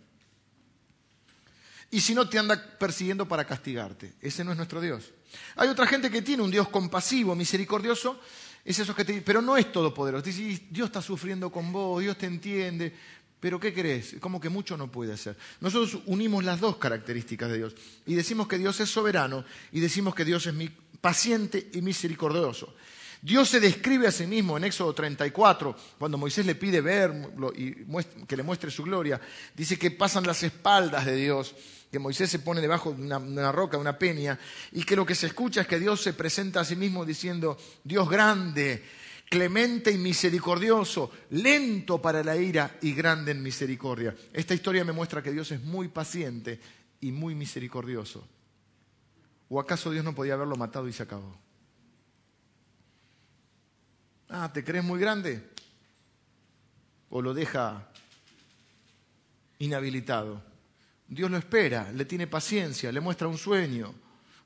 Y si no, te anda persiguiendo para castigarte. Ese no es nuestro Dios. Hay otra gente que tiene un Dios compasivo, misericordioso, es eso que te pero no es todopoderoso. Dice, Dios está sufriendo con vos, Dios te entiende, pero ¿qué crees? Como que mucho no puede hacer. Nosotros unimos las dos características de Dios y decimos que Dios es soberano y decimos que Dios es paciente y misericordioso. Dios se describe a sí mismo en Éxodo 34, cuando Moisés le pide verlo y que le muestre su gloria. Dice que pasan las espaldas de Dios que Moisés se pone debajo de una, roca, de una peña, y que lo que se escucha es que Dios se presenta a sí mismo diciendo, Dios grande, clemente y misericordioso, lento para la ira y grande en misericordia. Esta historia me muestra que Dios es muy paciente y muy misericordioso. ¿O acaso Dios no podía haberlo matado y se acabó? Ah, ¿te crees muy grande? ¿O lo deja inhabilitado? Dios lo espera, le tiene paciencia, le muestra un sueño,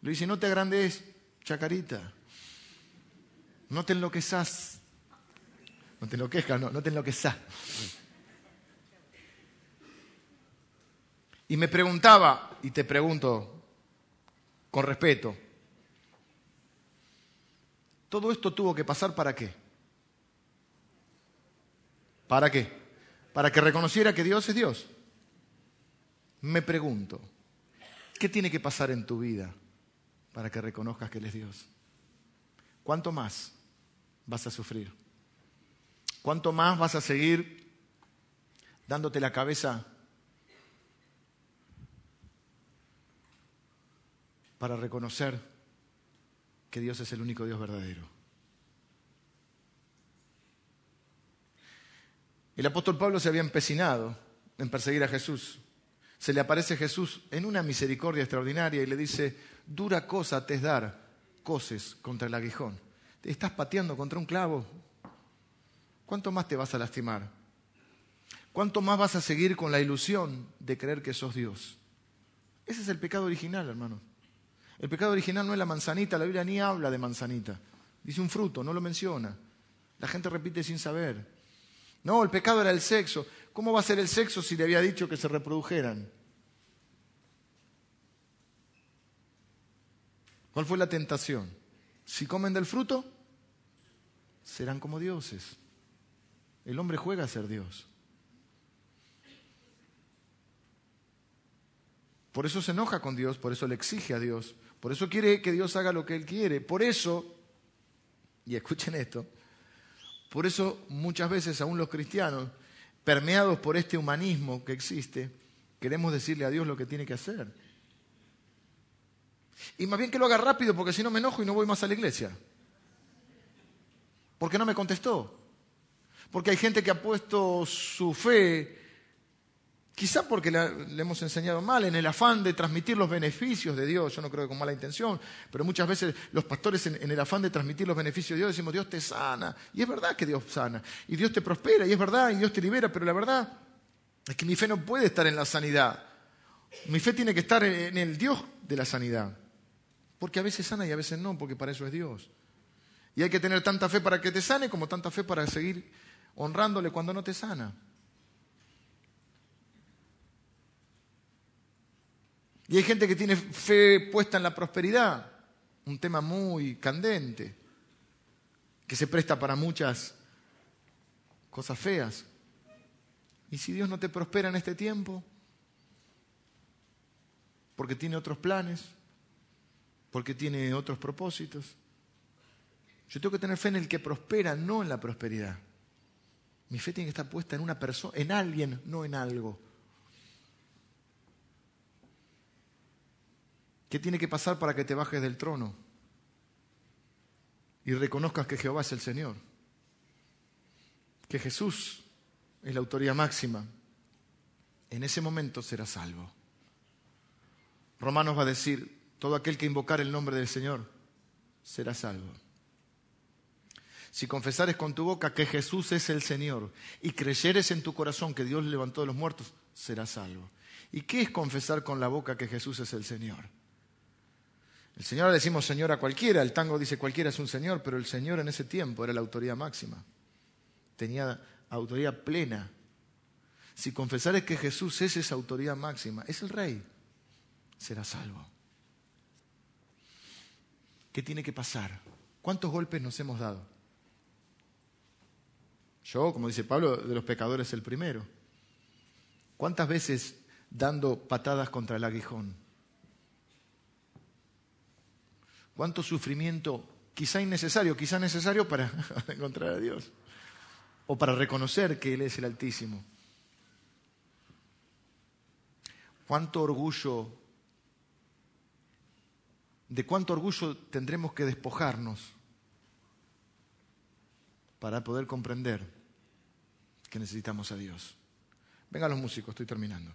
le dice, no te agrandes, chacarita. No te enloquezas. No te enloquezcas, no, no te enloquezas. Y me preguntaba, y te pregunto con respeto, ¿todo esto tuvo que pasar para qué? ¿Para qué? Para que reconociera que Dios es Dios. Me pregunto, ¿qué tiene que pasar en tu vida para que reconozcas que Él es Dios? ¿Cuánto más vas a sufrir? ¿Cuánto más vas a seguir dándote la cabeza para reconocer que Dios es el único Dios verdadero? El apóstol Pablo se había empecinado en perseguir a Jesús. Se le aparece Jesús en una misericordia extraordinaria y le dice, dura cosa te es dar coces contra el aguijón. Te estás pateando contra un clavo. ¿Cuánto más te vas a lastimar? ¿Cuánto más vas a seguir con la ilusión de creer que sos Dios? Ese es el pecado original, hermano. El pecado original no es la manzanita, la Biblia ni habla de manzanita. Dice un fruto, no lo menciona. La gente repite sin saber. No, el pecado era el sexo. ¿Cómo va a ser el sexo si le había dicho que se reprodujeran? ¿Cuál fue la tentación? Si comen del fruto, serán como dioses. El hombre juega a ser Dios. Por eso se enoja con Dios, por eso le exige a Dios, por eso quiere que Dios haga lo que Él quiere. Por eso, y escuchen esto, por eso muchas veces aún los cristianos, permeados por este humanismo que existe, queremos decirle a Dios lo que tiene que hacer. Y más bien que lo haga rápido porque si no me enojo y no voy más a la iglesia. Porque no me contestó. Porque hay gente que ha puesto su fe Quizá porque le, hemos enseñado mal, en el afán de transmitir los beneficios de Dios, yo no creo que con mala intención, pero muchas veces los pastores en, el afán de transmitir los beneficios de Dios decimos, Dios te sana, y es verdad que Dios sana, y Dios te prospera, y es verdad, y Dios te libera, pero la verdad es que mi fe no puede estar en la sanidad, mi fe tiene que estar en el Dios de la sanidad, porque a veces sana y a veces no, porque para eso es Dios. Y hay que tener tanta fe para que te sane como tanta fe para seguir honrándole cuando no te sana. Y hay gente que tiene fe puesta en la prosperidad, un tema muy candente, que se presta para muchas cosas feas. ¿Y si Dios no te prospera en este tiempo? Porque tiene otros planes, porque tiene otros propósitos. Yo tengo que tener fe en el que prospera, no en la prosperidad. Mi fe tiene que estar puesta en una persona, en alguien, no en algo. ¿Qué tiene que pasar para que te bajes del trono y reconozcas que Jehová es el Señor? Que Jesús es la autoridad máxima. En ese momento serás salvo. Romanos va a decir, todo aquel que invocar el nombre del Señor será salvo. Si confesares con tu boca que Jesús es el Señor y creyeres en tu corazón que Dios levantó de los muertos, serás salvo. ¿Y qué es confesar con la boca que Jesús es el Señor? El Señor le decimos Señor a cualquiera, el tango dice cualquiera es un Señor, pero el Señor en ese tiempo era la autoridad máxima. Tenía autoridad plena. Si confesares que Jesús es esa autoridad máxima, es el Rey, será salvo. ¿Qué tiene que pasar? ¿Cuántos golpes nos hemos dado? Yo, como dice Pablo, de los pecadores el primero. ¿Cuántas veces dando patadas contra el aguijón? Cuánto sufrimiento, quizá innecesario, quizá necesario para encontrar a Dios o para reconocer que Él es el Altísimo. Cuánto orgullo, de cuánto orgullo tendremos que despojarnos para poder comprender que necesitamos a Dios. Vengan los músicos, estoy terminando.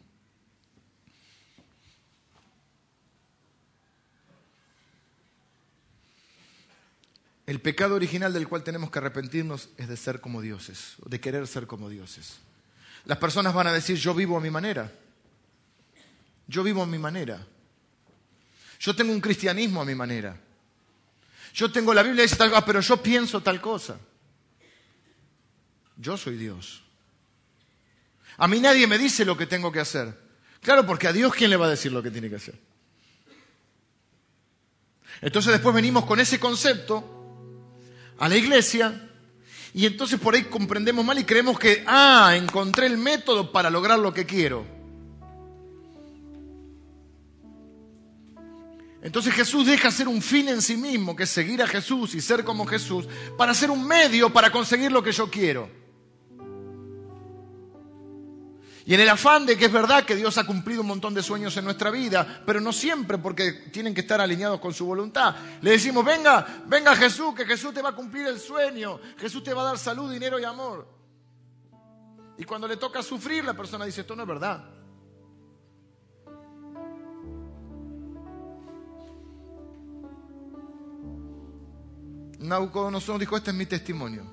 El pecado original del cual tenemos que arrepentirnos es de ser como dioses, de querer ser como dioses. Las personas van a decir, yo vivo a mi manera. Yo vivo a mi manera. Yo tengo un cristianismo a mi manera. Yo tengo la Biblia dice tal cosa, pero yo pienso tal cosa. Yo soy Dios. A mí nadie me dice lo que tengo que hacer. Claro, porque a Dios quién le va a decir lo que tiene que hacer. Entonces después venimos con ese concepto a la iglesia y entonces por ahí comprendemos mal y creemos que, ah, encontré el método para lograr lo que quiero. Entonces Jesús deja ser un fin en sí mismo, que es seguir a Jesús y ser como Jesús, para ser un medio para conseguir lo que yo quiero. Y en el afán de que es verdad que Dios ha cumplido un montón de sueños en nuestra vida, pero no siempre porque tienen que estar alineados con su voluntad. Le decimos, venga, venga Jesús, que Jesús te va a cumplir el sueño, Jesús te va a dar salud, dinero y amor. Y cuando le toca sufrir, la persona dice, esto no es verdad. Nabucodonosor dijo, este es mi testimonio.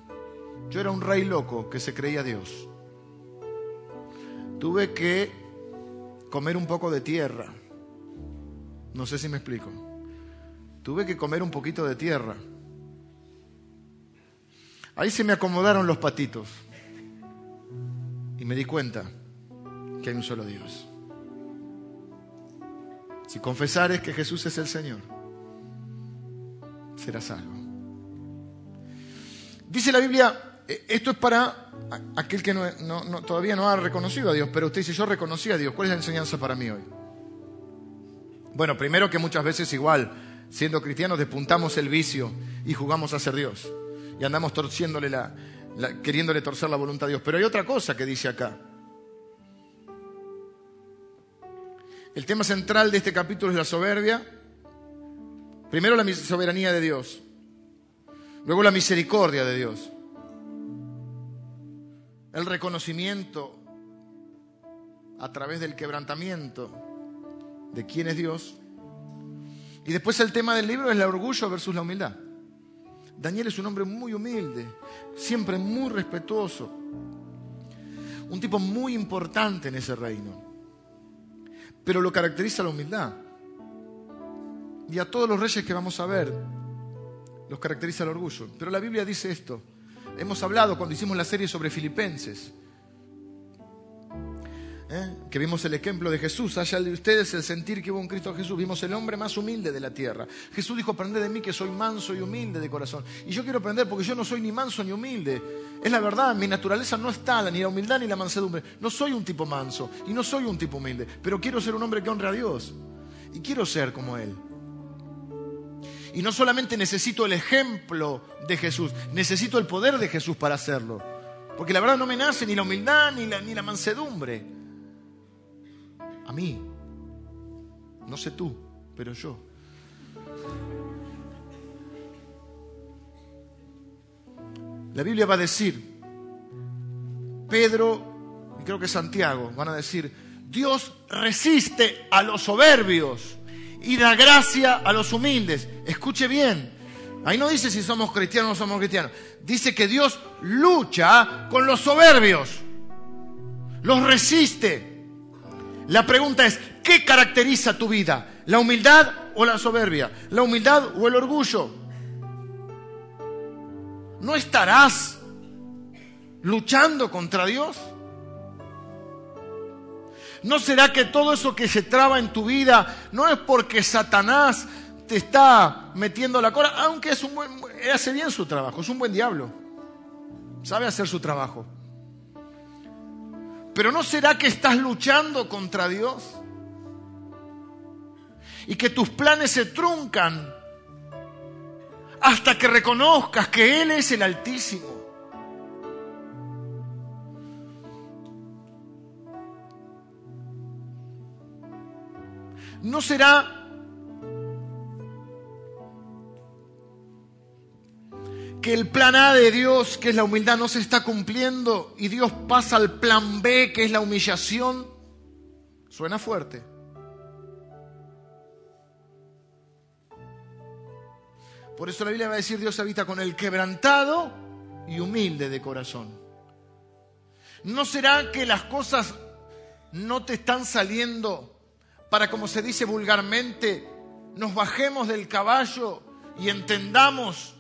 Yo era un rey loco que se creía Dios tuve que comer un poco de tierra. No sé si me explico. Tuve que comer un poquito de tierra. Ahí se me acomodaron los patitos. Y me di cuenta que hay un solo Dios. Si confesares que Jesús es el Señor, serás salvo. Dice la Biblia, esto es para aquel que todavía no ha reconocido a Dios, pero usted dice, yo reconocí a Dios, ¿cuál es la enseñanza para mí hoy? Bueno, primero que muchas veces igual, siendo cristianos, despuntamos el vicio y jugamos a ser Dios. Y andamos torciéndole la, queriéndole torcer la voluntad a Dios. Pero hay otra cosa que dice acá. El tema central de este capítulo es la soberbia. Primero la soberanía de Dios. Luego la misericordia de Dios el reconocimiento a través del quebrantamiento de quién es Dios. Y después el tema del libro es el orgullo versus la humildad. Daniel es un hombre muy humilde, siempre muy respetuoso, un tipo muy importante en ese reino. Pero lo caracteriza la humildad. Y a todos los reyes que vamos a ver, los caracteriza el orgullo. Pero la Biblia dice esto, hemos hablado cuando hicimos la serie sobre Filipenses. ¿eh? Que vimos el ejemplo de Jesús. Haya de ustedes el sentir que hubo un Cristo Jesús. Vimos el hombre más humilde de la tierra. Jesús dijo: Aprended de mí que soy manso y humilde de corazón. Y yo quiero aprender porque yo no soy ni manso ni humilde. Es la verdad, mi naturaleza no está ni la humildad ni la mansedumbre. No soy un tipo manso y no soy un tipo humilde. Pero quiero ser un hombre que honre a Dios. Y quiero ser como Él. Y no solamente necesito el ejemplo de Jesús, necesito el poder de Jesús para hacerlo. Porque la verdad no me nace ni la humildad ni la, ni la mansedumbre. A mí. No sé tú, pero yo. La Biblia va a decir, Pedro y creo que Santiago van a decir, Dios resiste a los soberbios y da gracia a los humildes. Escuche bien. Ahí no dice si somos cristianos o no somos cristianos. Dice que Dios lucha con los soberbios. Los resiste. La pregunta es, ¿qué caracteriza tu vida? ¿La humildad o la soberbia? ¿La humildad o el orgullo? ¿No estarás luchando contra Dios? ¿No será que todo eso que se traba en tu vida no es porque Satanás te está metiendo la cola? Aunque es un buen, hace bien su trabajo, es un buen diablo. Sabe hacer su trabajo. Pero ¿no será que estás luchando contra Dios? Y que tus planes se truncan hasta que reconozcas que Él es el Altísimo ¿No será que el plan A de Dios, que es la humildad, no se está cumpliendo y Dios pasa al plan B, que es la humillación? Suena fuerte. Por eso la Biblia va a decir Dios habita con el quebrantado y humilde de corazón. ¿No será que las cosas no te están saliendo para, como se dice vulgarmente, nos bajemos del caballo y entendamos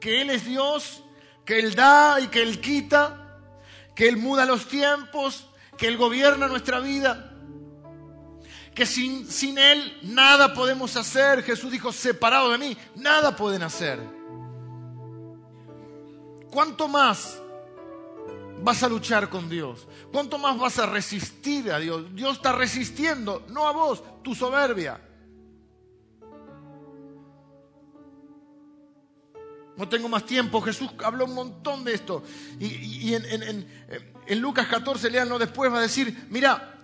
que Él es Dios, que Él da y que Él quita, que Él muda los tiempos, que Él gobierna nuestra vida, que sin, sin Él nada podemos hacer. Jesús dijo, separado de mí, nada pueden hacer. ¿Cuánto más vas a luchar con Dios? ¿Cuánto más vas a resistir a Dios? Dios está resistiendo, no a vos, tu soberbia. No tengo más tiempo. Jesús habló un montón de esto. Y, en, Lucas 14, leanlo después, va a decir, mira,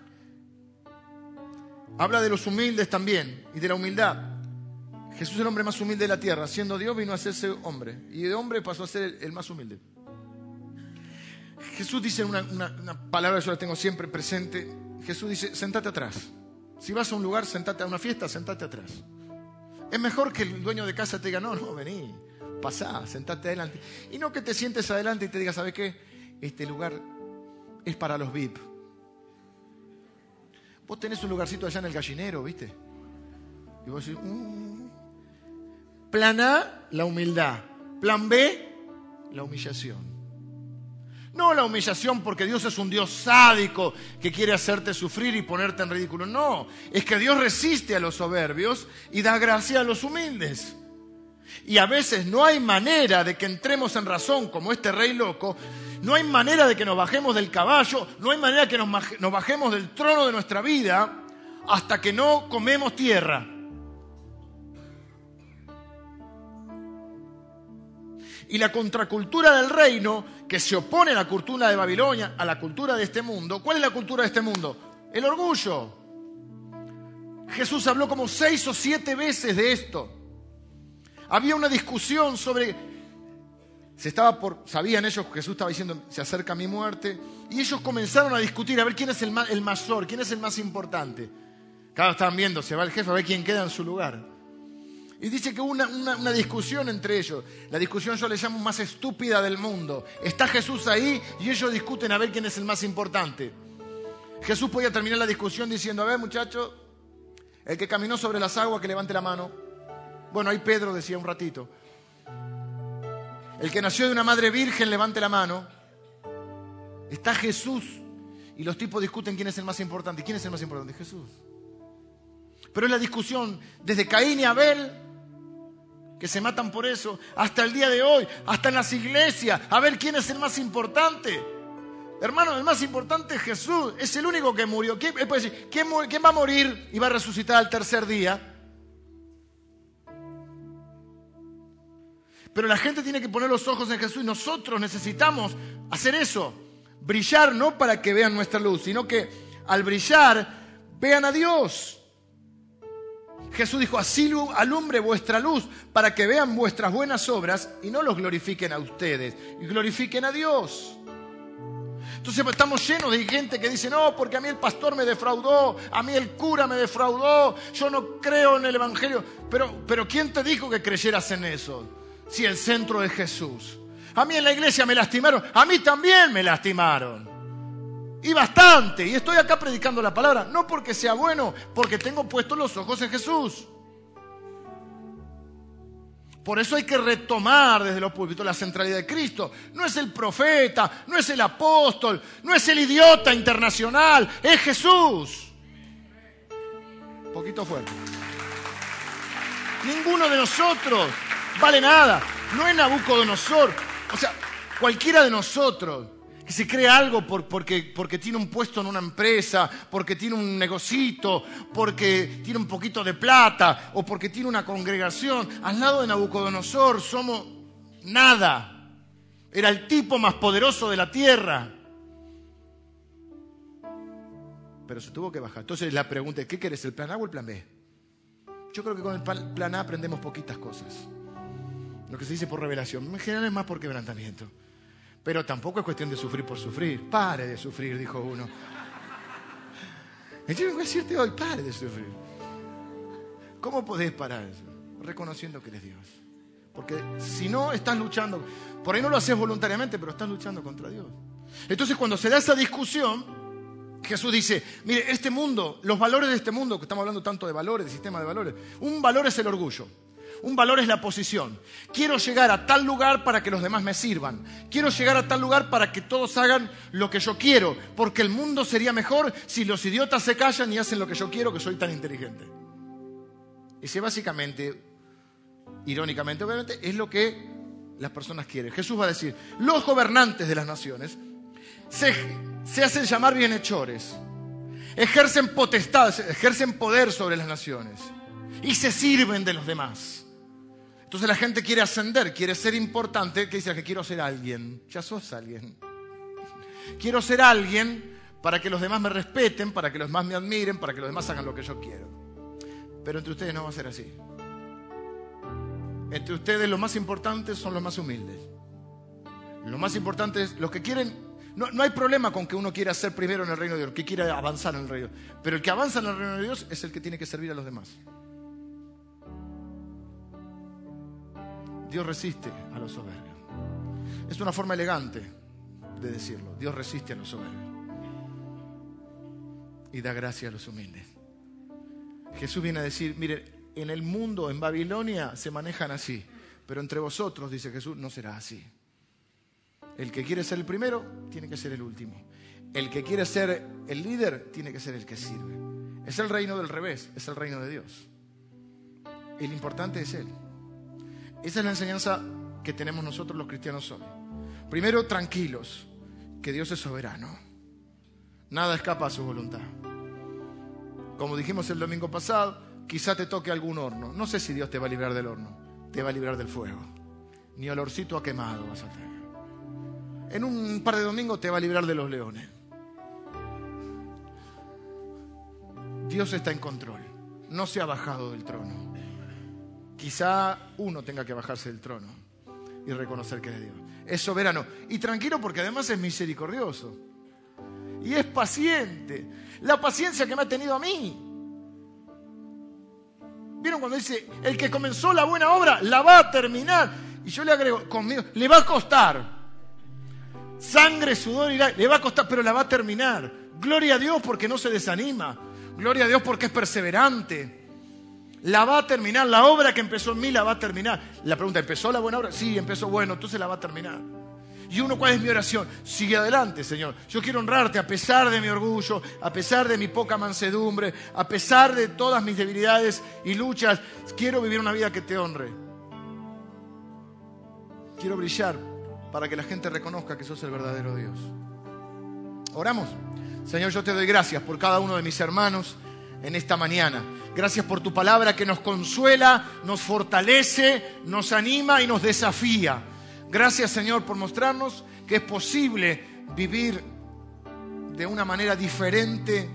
habla de los humildes también y de la humildad. Jesús es el hombre más humilde de la tierra. Siendo Dios vino a hacerse hombre. Y de hombre pasó a ser el, más humilde. Jesús dice una, palabra yo la tengo siempre presente. Jesús dice, sentate atrás. Si vas a un lugar, sentate a una fiesta, sentate atrás. Es mejor que el dueño de casa te diga, no, no, vení pasá, sentate adelante. Y no que te sientes adelante y te digas, ¿sabes qué? Este lugar es para los VIP. Vos tenés un lugarcito allá en el gallinero, ¿viste? Y vos decís, mm". plan A, la humildad. Plan B, la humillación. No la humillación porque Dios es un Dios sádico que quiere hacerte sufrir y ponerte en ridículo. No, es que Dios resiste a los soberbios y da gracia a los humildes. Y a veces no hay manera de que entremos en razón como este rey loco, no hay manera de que nos bajemos del caballo, no hay manera de que nos bajemos del trono de nuestra vida hasta que no comemos tierra. Y la contracultura del reino, que se opone a la cultura de Babilonia, a la cultura de este mundo, ¿cuál es la cultura de este mundo? El orgullo. Jesús habló como seis o siete veces de esto. Había una discusión sobre, se estaba por, sabían ellos, Jesús estaba diciendo, se acerca mi muerte, y ellos comenzaron a discutir a ver quién es el, el mayor, quién es el más importante. Cada estaban viendo, se va el jefe a ver quién queda en su lugar. Y dice que hubo una, una, discusión entre ellos. La discusión yo le llamo más estúpida del mundo. Está Jesús ahí y ellos discuten a ver quién es el más importante. Jesús podía terminar la discusión diciendo, a ver muchachos, el que caminó sobre las aguas, que levante la mano. Bueno, ahí Pedro decía un ratito. El que nació de una madre virgen, levante la mano. Está Jesús. Y los tipos discuten quién es el más importante. ¿Quién es el más importante? Jesús. Pero es la discusión desde Caín y Abel, que se matan por eso, hasta el día de hoy, hasta en las iglesias, a ver quién es el más importante. Hermano, el más importante es Jesús, es el único que murió. ¿Quién, ¿quién va a morir y va a resucitar al tercer día? Pero la gente tiene que poner los ojos en Jesús y nosotros necesitamos hacer eso. Brillar no para que vean nuestra luz, sino que al brillar vean a Dios. Jesús dijo, así alumbre vuestra luz para que vean vuestras buenas obras y no los glorifiquen a ustedes, y glorifiquen a Dios. Entonces estamos llenos de gente que dice, no, porque a mí el pastor me defraudó, a mí el cura me defraudó, yo no creo en el Evangelio. Pero, pero ¿quién te dijo que creyeras en eso? si el centro es Jesús? A mí en la iglesia me lastimaron, a mí también me lastimaron. Y bastante. Y estoy acá predicando la palabra, no porque sea bueno, porque tengo puestos los ojos en Jesús. Por eso hay que retomar desde los púlpitos la centralidad de Cristo. No es el profeta, no es el apóstol, no es el idiota internacional, es Jesús. Un poquito fuerte. Ninguno de nosotros vale nada. No es Nabucodonosor. O sea, cualquiera de nosotros que se cree algo porque, tiene un puesto en una empresa, porque tiene un negocito, porque tiene un poquito de plata o porque tiene una congregación, al lado de Nabucodonosor somos nada. Era el tipo más poderoso de la tierra. Pero se tuvo que bajar. Entonces la pregunta es, ¿qué querés, el plan A o el plan B? Yo creo que con el plan A aprendemos poquitas cosas lo que se dice por revelación. En general es más por quebrantamiento. Pero tampoco es cuestión de sufrir por sufrir. Pare de sufrir, dijo uno. Yo vengo a decirte hoy, pare de sufrir. ¿Cómo podés parar eso? Reconociendo que eres Dios. Porque si no, estás luchando. Por ahí no lo haces voluntariamente, pero estás luchando contra Dios. Entonces, cuando se da esa discusión, Jesús dice: Mire, este mundo, los valores de este mundo, que estamos hablando tanto de valores, de sistema de valores, un valor es el orgullo. Un valor es la posición. Quiero llegar a tal lugar para que los demás me sirvan. Quiero llegar a tal lugar para que todos hagan lo que yo quiero, porque el mundo sería mejor si los idiotas se callan y hacen lo que yo quiero, que soy tan inteligente. Ese básicamente, irónicamente, obviamente, es lo que las personas quieren. Jesús va a decir, los gobernantes de las naciones se, se hacen llamar bienhechores, ejercen potestad, ejercen poder sobre las naciones y se sirven de los demás. Entonces la gente quiere ascender, quiere ser importante, que dice que quiero ser alguien. Ya sos alguien. Quiero ser alguien para que los demás me respeten, para que los demás me admiren, para que los demás hagan lo que yo quiero. Pero entre ustedes no va a ser así. Entre ustedes los más importantes son los más humildes. Lo más importante es los que quieren no, no, hay problema con que uno quiera ser primero en el reino de Dios, que quiera avanzar en el reino. Pero el que avanza en el reino de Dios es el que tiene que servir a los demás. Dios resiste a los soberbios. Es una forma elegante de decirlo. Dios resiste a los soberbios. Y da gracia a los humildes. Jesús viene a decir, mire, en el mundo, en Babilonia, se manejan así. Pero entre vosotros, dice Jesús, no será así. El que quiere ser el primero, tiene que ser el último. El que quiere ser el líder, tiene que ser el que sirve. Es el reino del revés, es el reino de Dios. El importante es Él. Esa es la enseñanza que tenemos nosotros los cristianos hoy. Primero, tranquilos, que Dios es soberano. Nada escapa a su voluntad. Como dijimos el domingo pasado, quizá te toque algún horno. No sé si Dios te va a librar del horno, te va a librar del fuego. Ni olorcito a quemado vas a tener. En un par de domingos te va a librar de los leones. Dios está en control, no se ha bajado del trono. Quizá uno tenga que bajarse del trono y reconocer que es Dios. Es soberano y tranquilo porque además es misericordioso. Y es paciente. La paciencia que me ha tenido a mí. ¿Vieron cuando dice, el que comenzó la buena obra la va a terminar? Y yo le agrego, conmigo, le va a costar. Sangre, sudor y le va a costar, pero la va a terminar. Gloria a Dios porque no se desanima. Gloria a Dios porque es perseverante. La va a terminar, la obra que empezó en mí la va a terminar. La pregunta, ¿empezó la buena obra? Sí, empezó bueno, entonces la va a terminar. Y uno, ¿cuál es mi oración? Sigue adelante, Señor. Yo quiero honrarte a pesar de mi orgullo, a pesar de mi poca mansedumbre, a pesar de todas mis debilidades y luchas. Quiero vivir una vida que te honre. Quiero brillar para que la gente reconozca que sos el verdadero Dios. Oramos. Señor, yo te doy gracias por cada uno de mis hermanos en esta mañana. Gracias por tu palabra que nos consuela, nos fortalece, nos anima y nos desafía. Gracias Señor por mostrarnos que es posible vivir de una manera diferente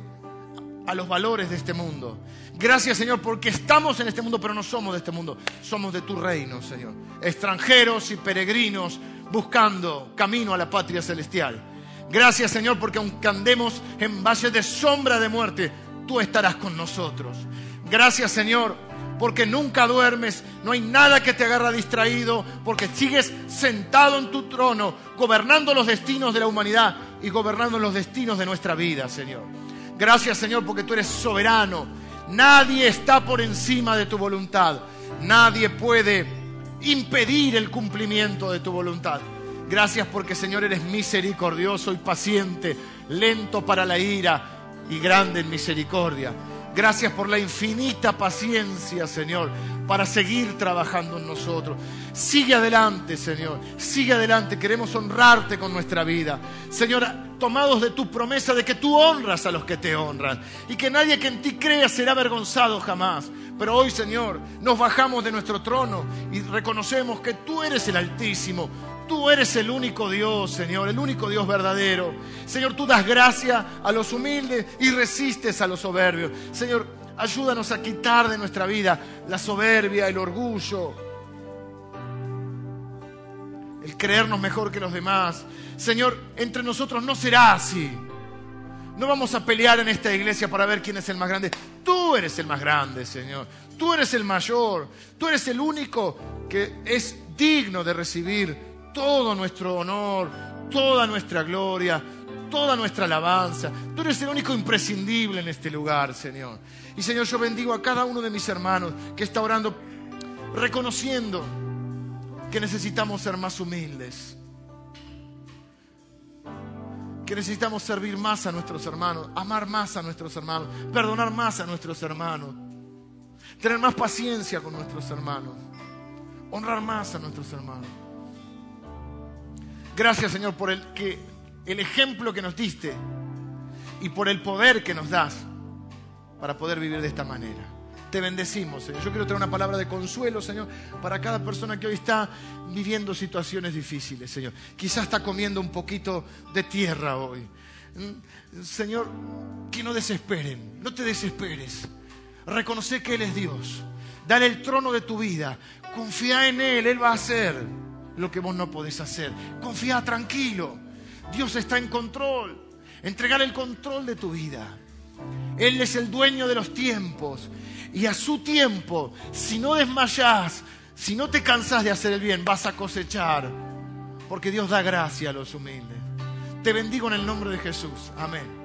a los valores de este mundo. Gracias Señor porque estamos en este mundo pero no somos de este mundo, somos de tu reino Señor. Extranjeros y peregrinos buscando camino a la patria celestial. Gracias Señor porque aunque andemos en valle de sombra de muerte, tú estarás con nosotros. Gracias Señor, porque nunca duermes, no hay nada que te agarra distraído, porque sigues sentado en tu trono, gobernando los destinos de la humanidad y gobernando los destinos de nuestra vida, Señor. Gracias Señor, porque tú eres soberano. Nadie está por encima de tu voluntad. Nadie puede impedir el cumplimiento de tu voluntad. Gracias porque Señor eres misericordioso y paciente, lento para la ira y grande en misericordia. Gracias por la infinita paciencia, Señor, para seguir trabajando en nosotros. Sigue adelante, Señor. Sigue adelante. Queremos honrarte con nuestra vida. Señor, tomados de tu promesa de que tú honras a los que te honran y que nadie que en ti crea será avergonzado jamás. Pero hoy, Señor, nos bajamos de nuestro trono y reconocemos que tú eres el Altísimo, Tú eres el único Dios, Señor, el único Dios verdadero. Señor, tú das gracia a los humildes y resistes a los soberbios. Señor, ayúdanos a quitar de nuestra vida la soberbia, el orgullo, el creernos mejor que los demás. Señor, entre nosotros no será así. No vamos a pelear en esta iglesia para ver quién es el más grande. Tú eres el más grande, Señor. Tú eres el mayor. Tú eres el único que es digno de recibir todo nuestro honor, toda nuestra gloria, toda nuestra alabanza. Tú eres el único imprescindible en este lugar, Señor. Y Señor, yo bendigo a cada uno de mis hermanos que está orando reconociendo que necesitamos ser más humildes, que necesitamos servir más a nuestros hermanos, amar más a nuestros hermanos, perdonar más a nuestros hermanos, tener más paciencia con nuestros hermanos, honrar más a nuestros hermanos. Gracias Señor por el, que, el ejemplo que nos diste y por el poder que nos das para poder vivir de esta manera. Te bendecimos, Señor. Yo quiero traer una palabra de consuelo, Señor, para cada persona que hoy está viviendo situaciones difíciles, Señor. Quizás está comiendo un poquito de tierra hoy. Mm, Señor, que no desesperen, no te desesperes. Reconoce que Él es Dios. Dale el trono de tu vida. Confía en Él, Él va a hacer lo que vos no podés hacer. Confía tranquilo. Dios está en control. Entregar el control de tu vida. Él es el dueño de los tiempos. Y a su tiempo, si no desmayás, si no te cansás de hacer el bien, vas a cosechar. Porque Dios da gracia a los humildes. Te bendigo en el nombre de Jesús. Amén.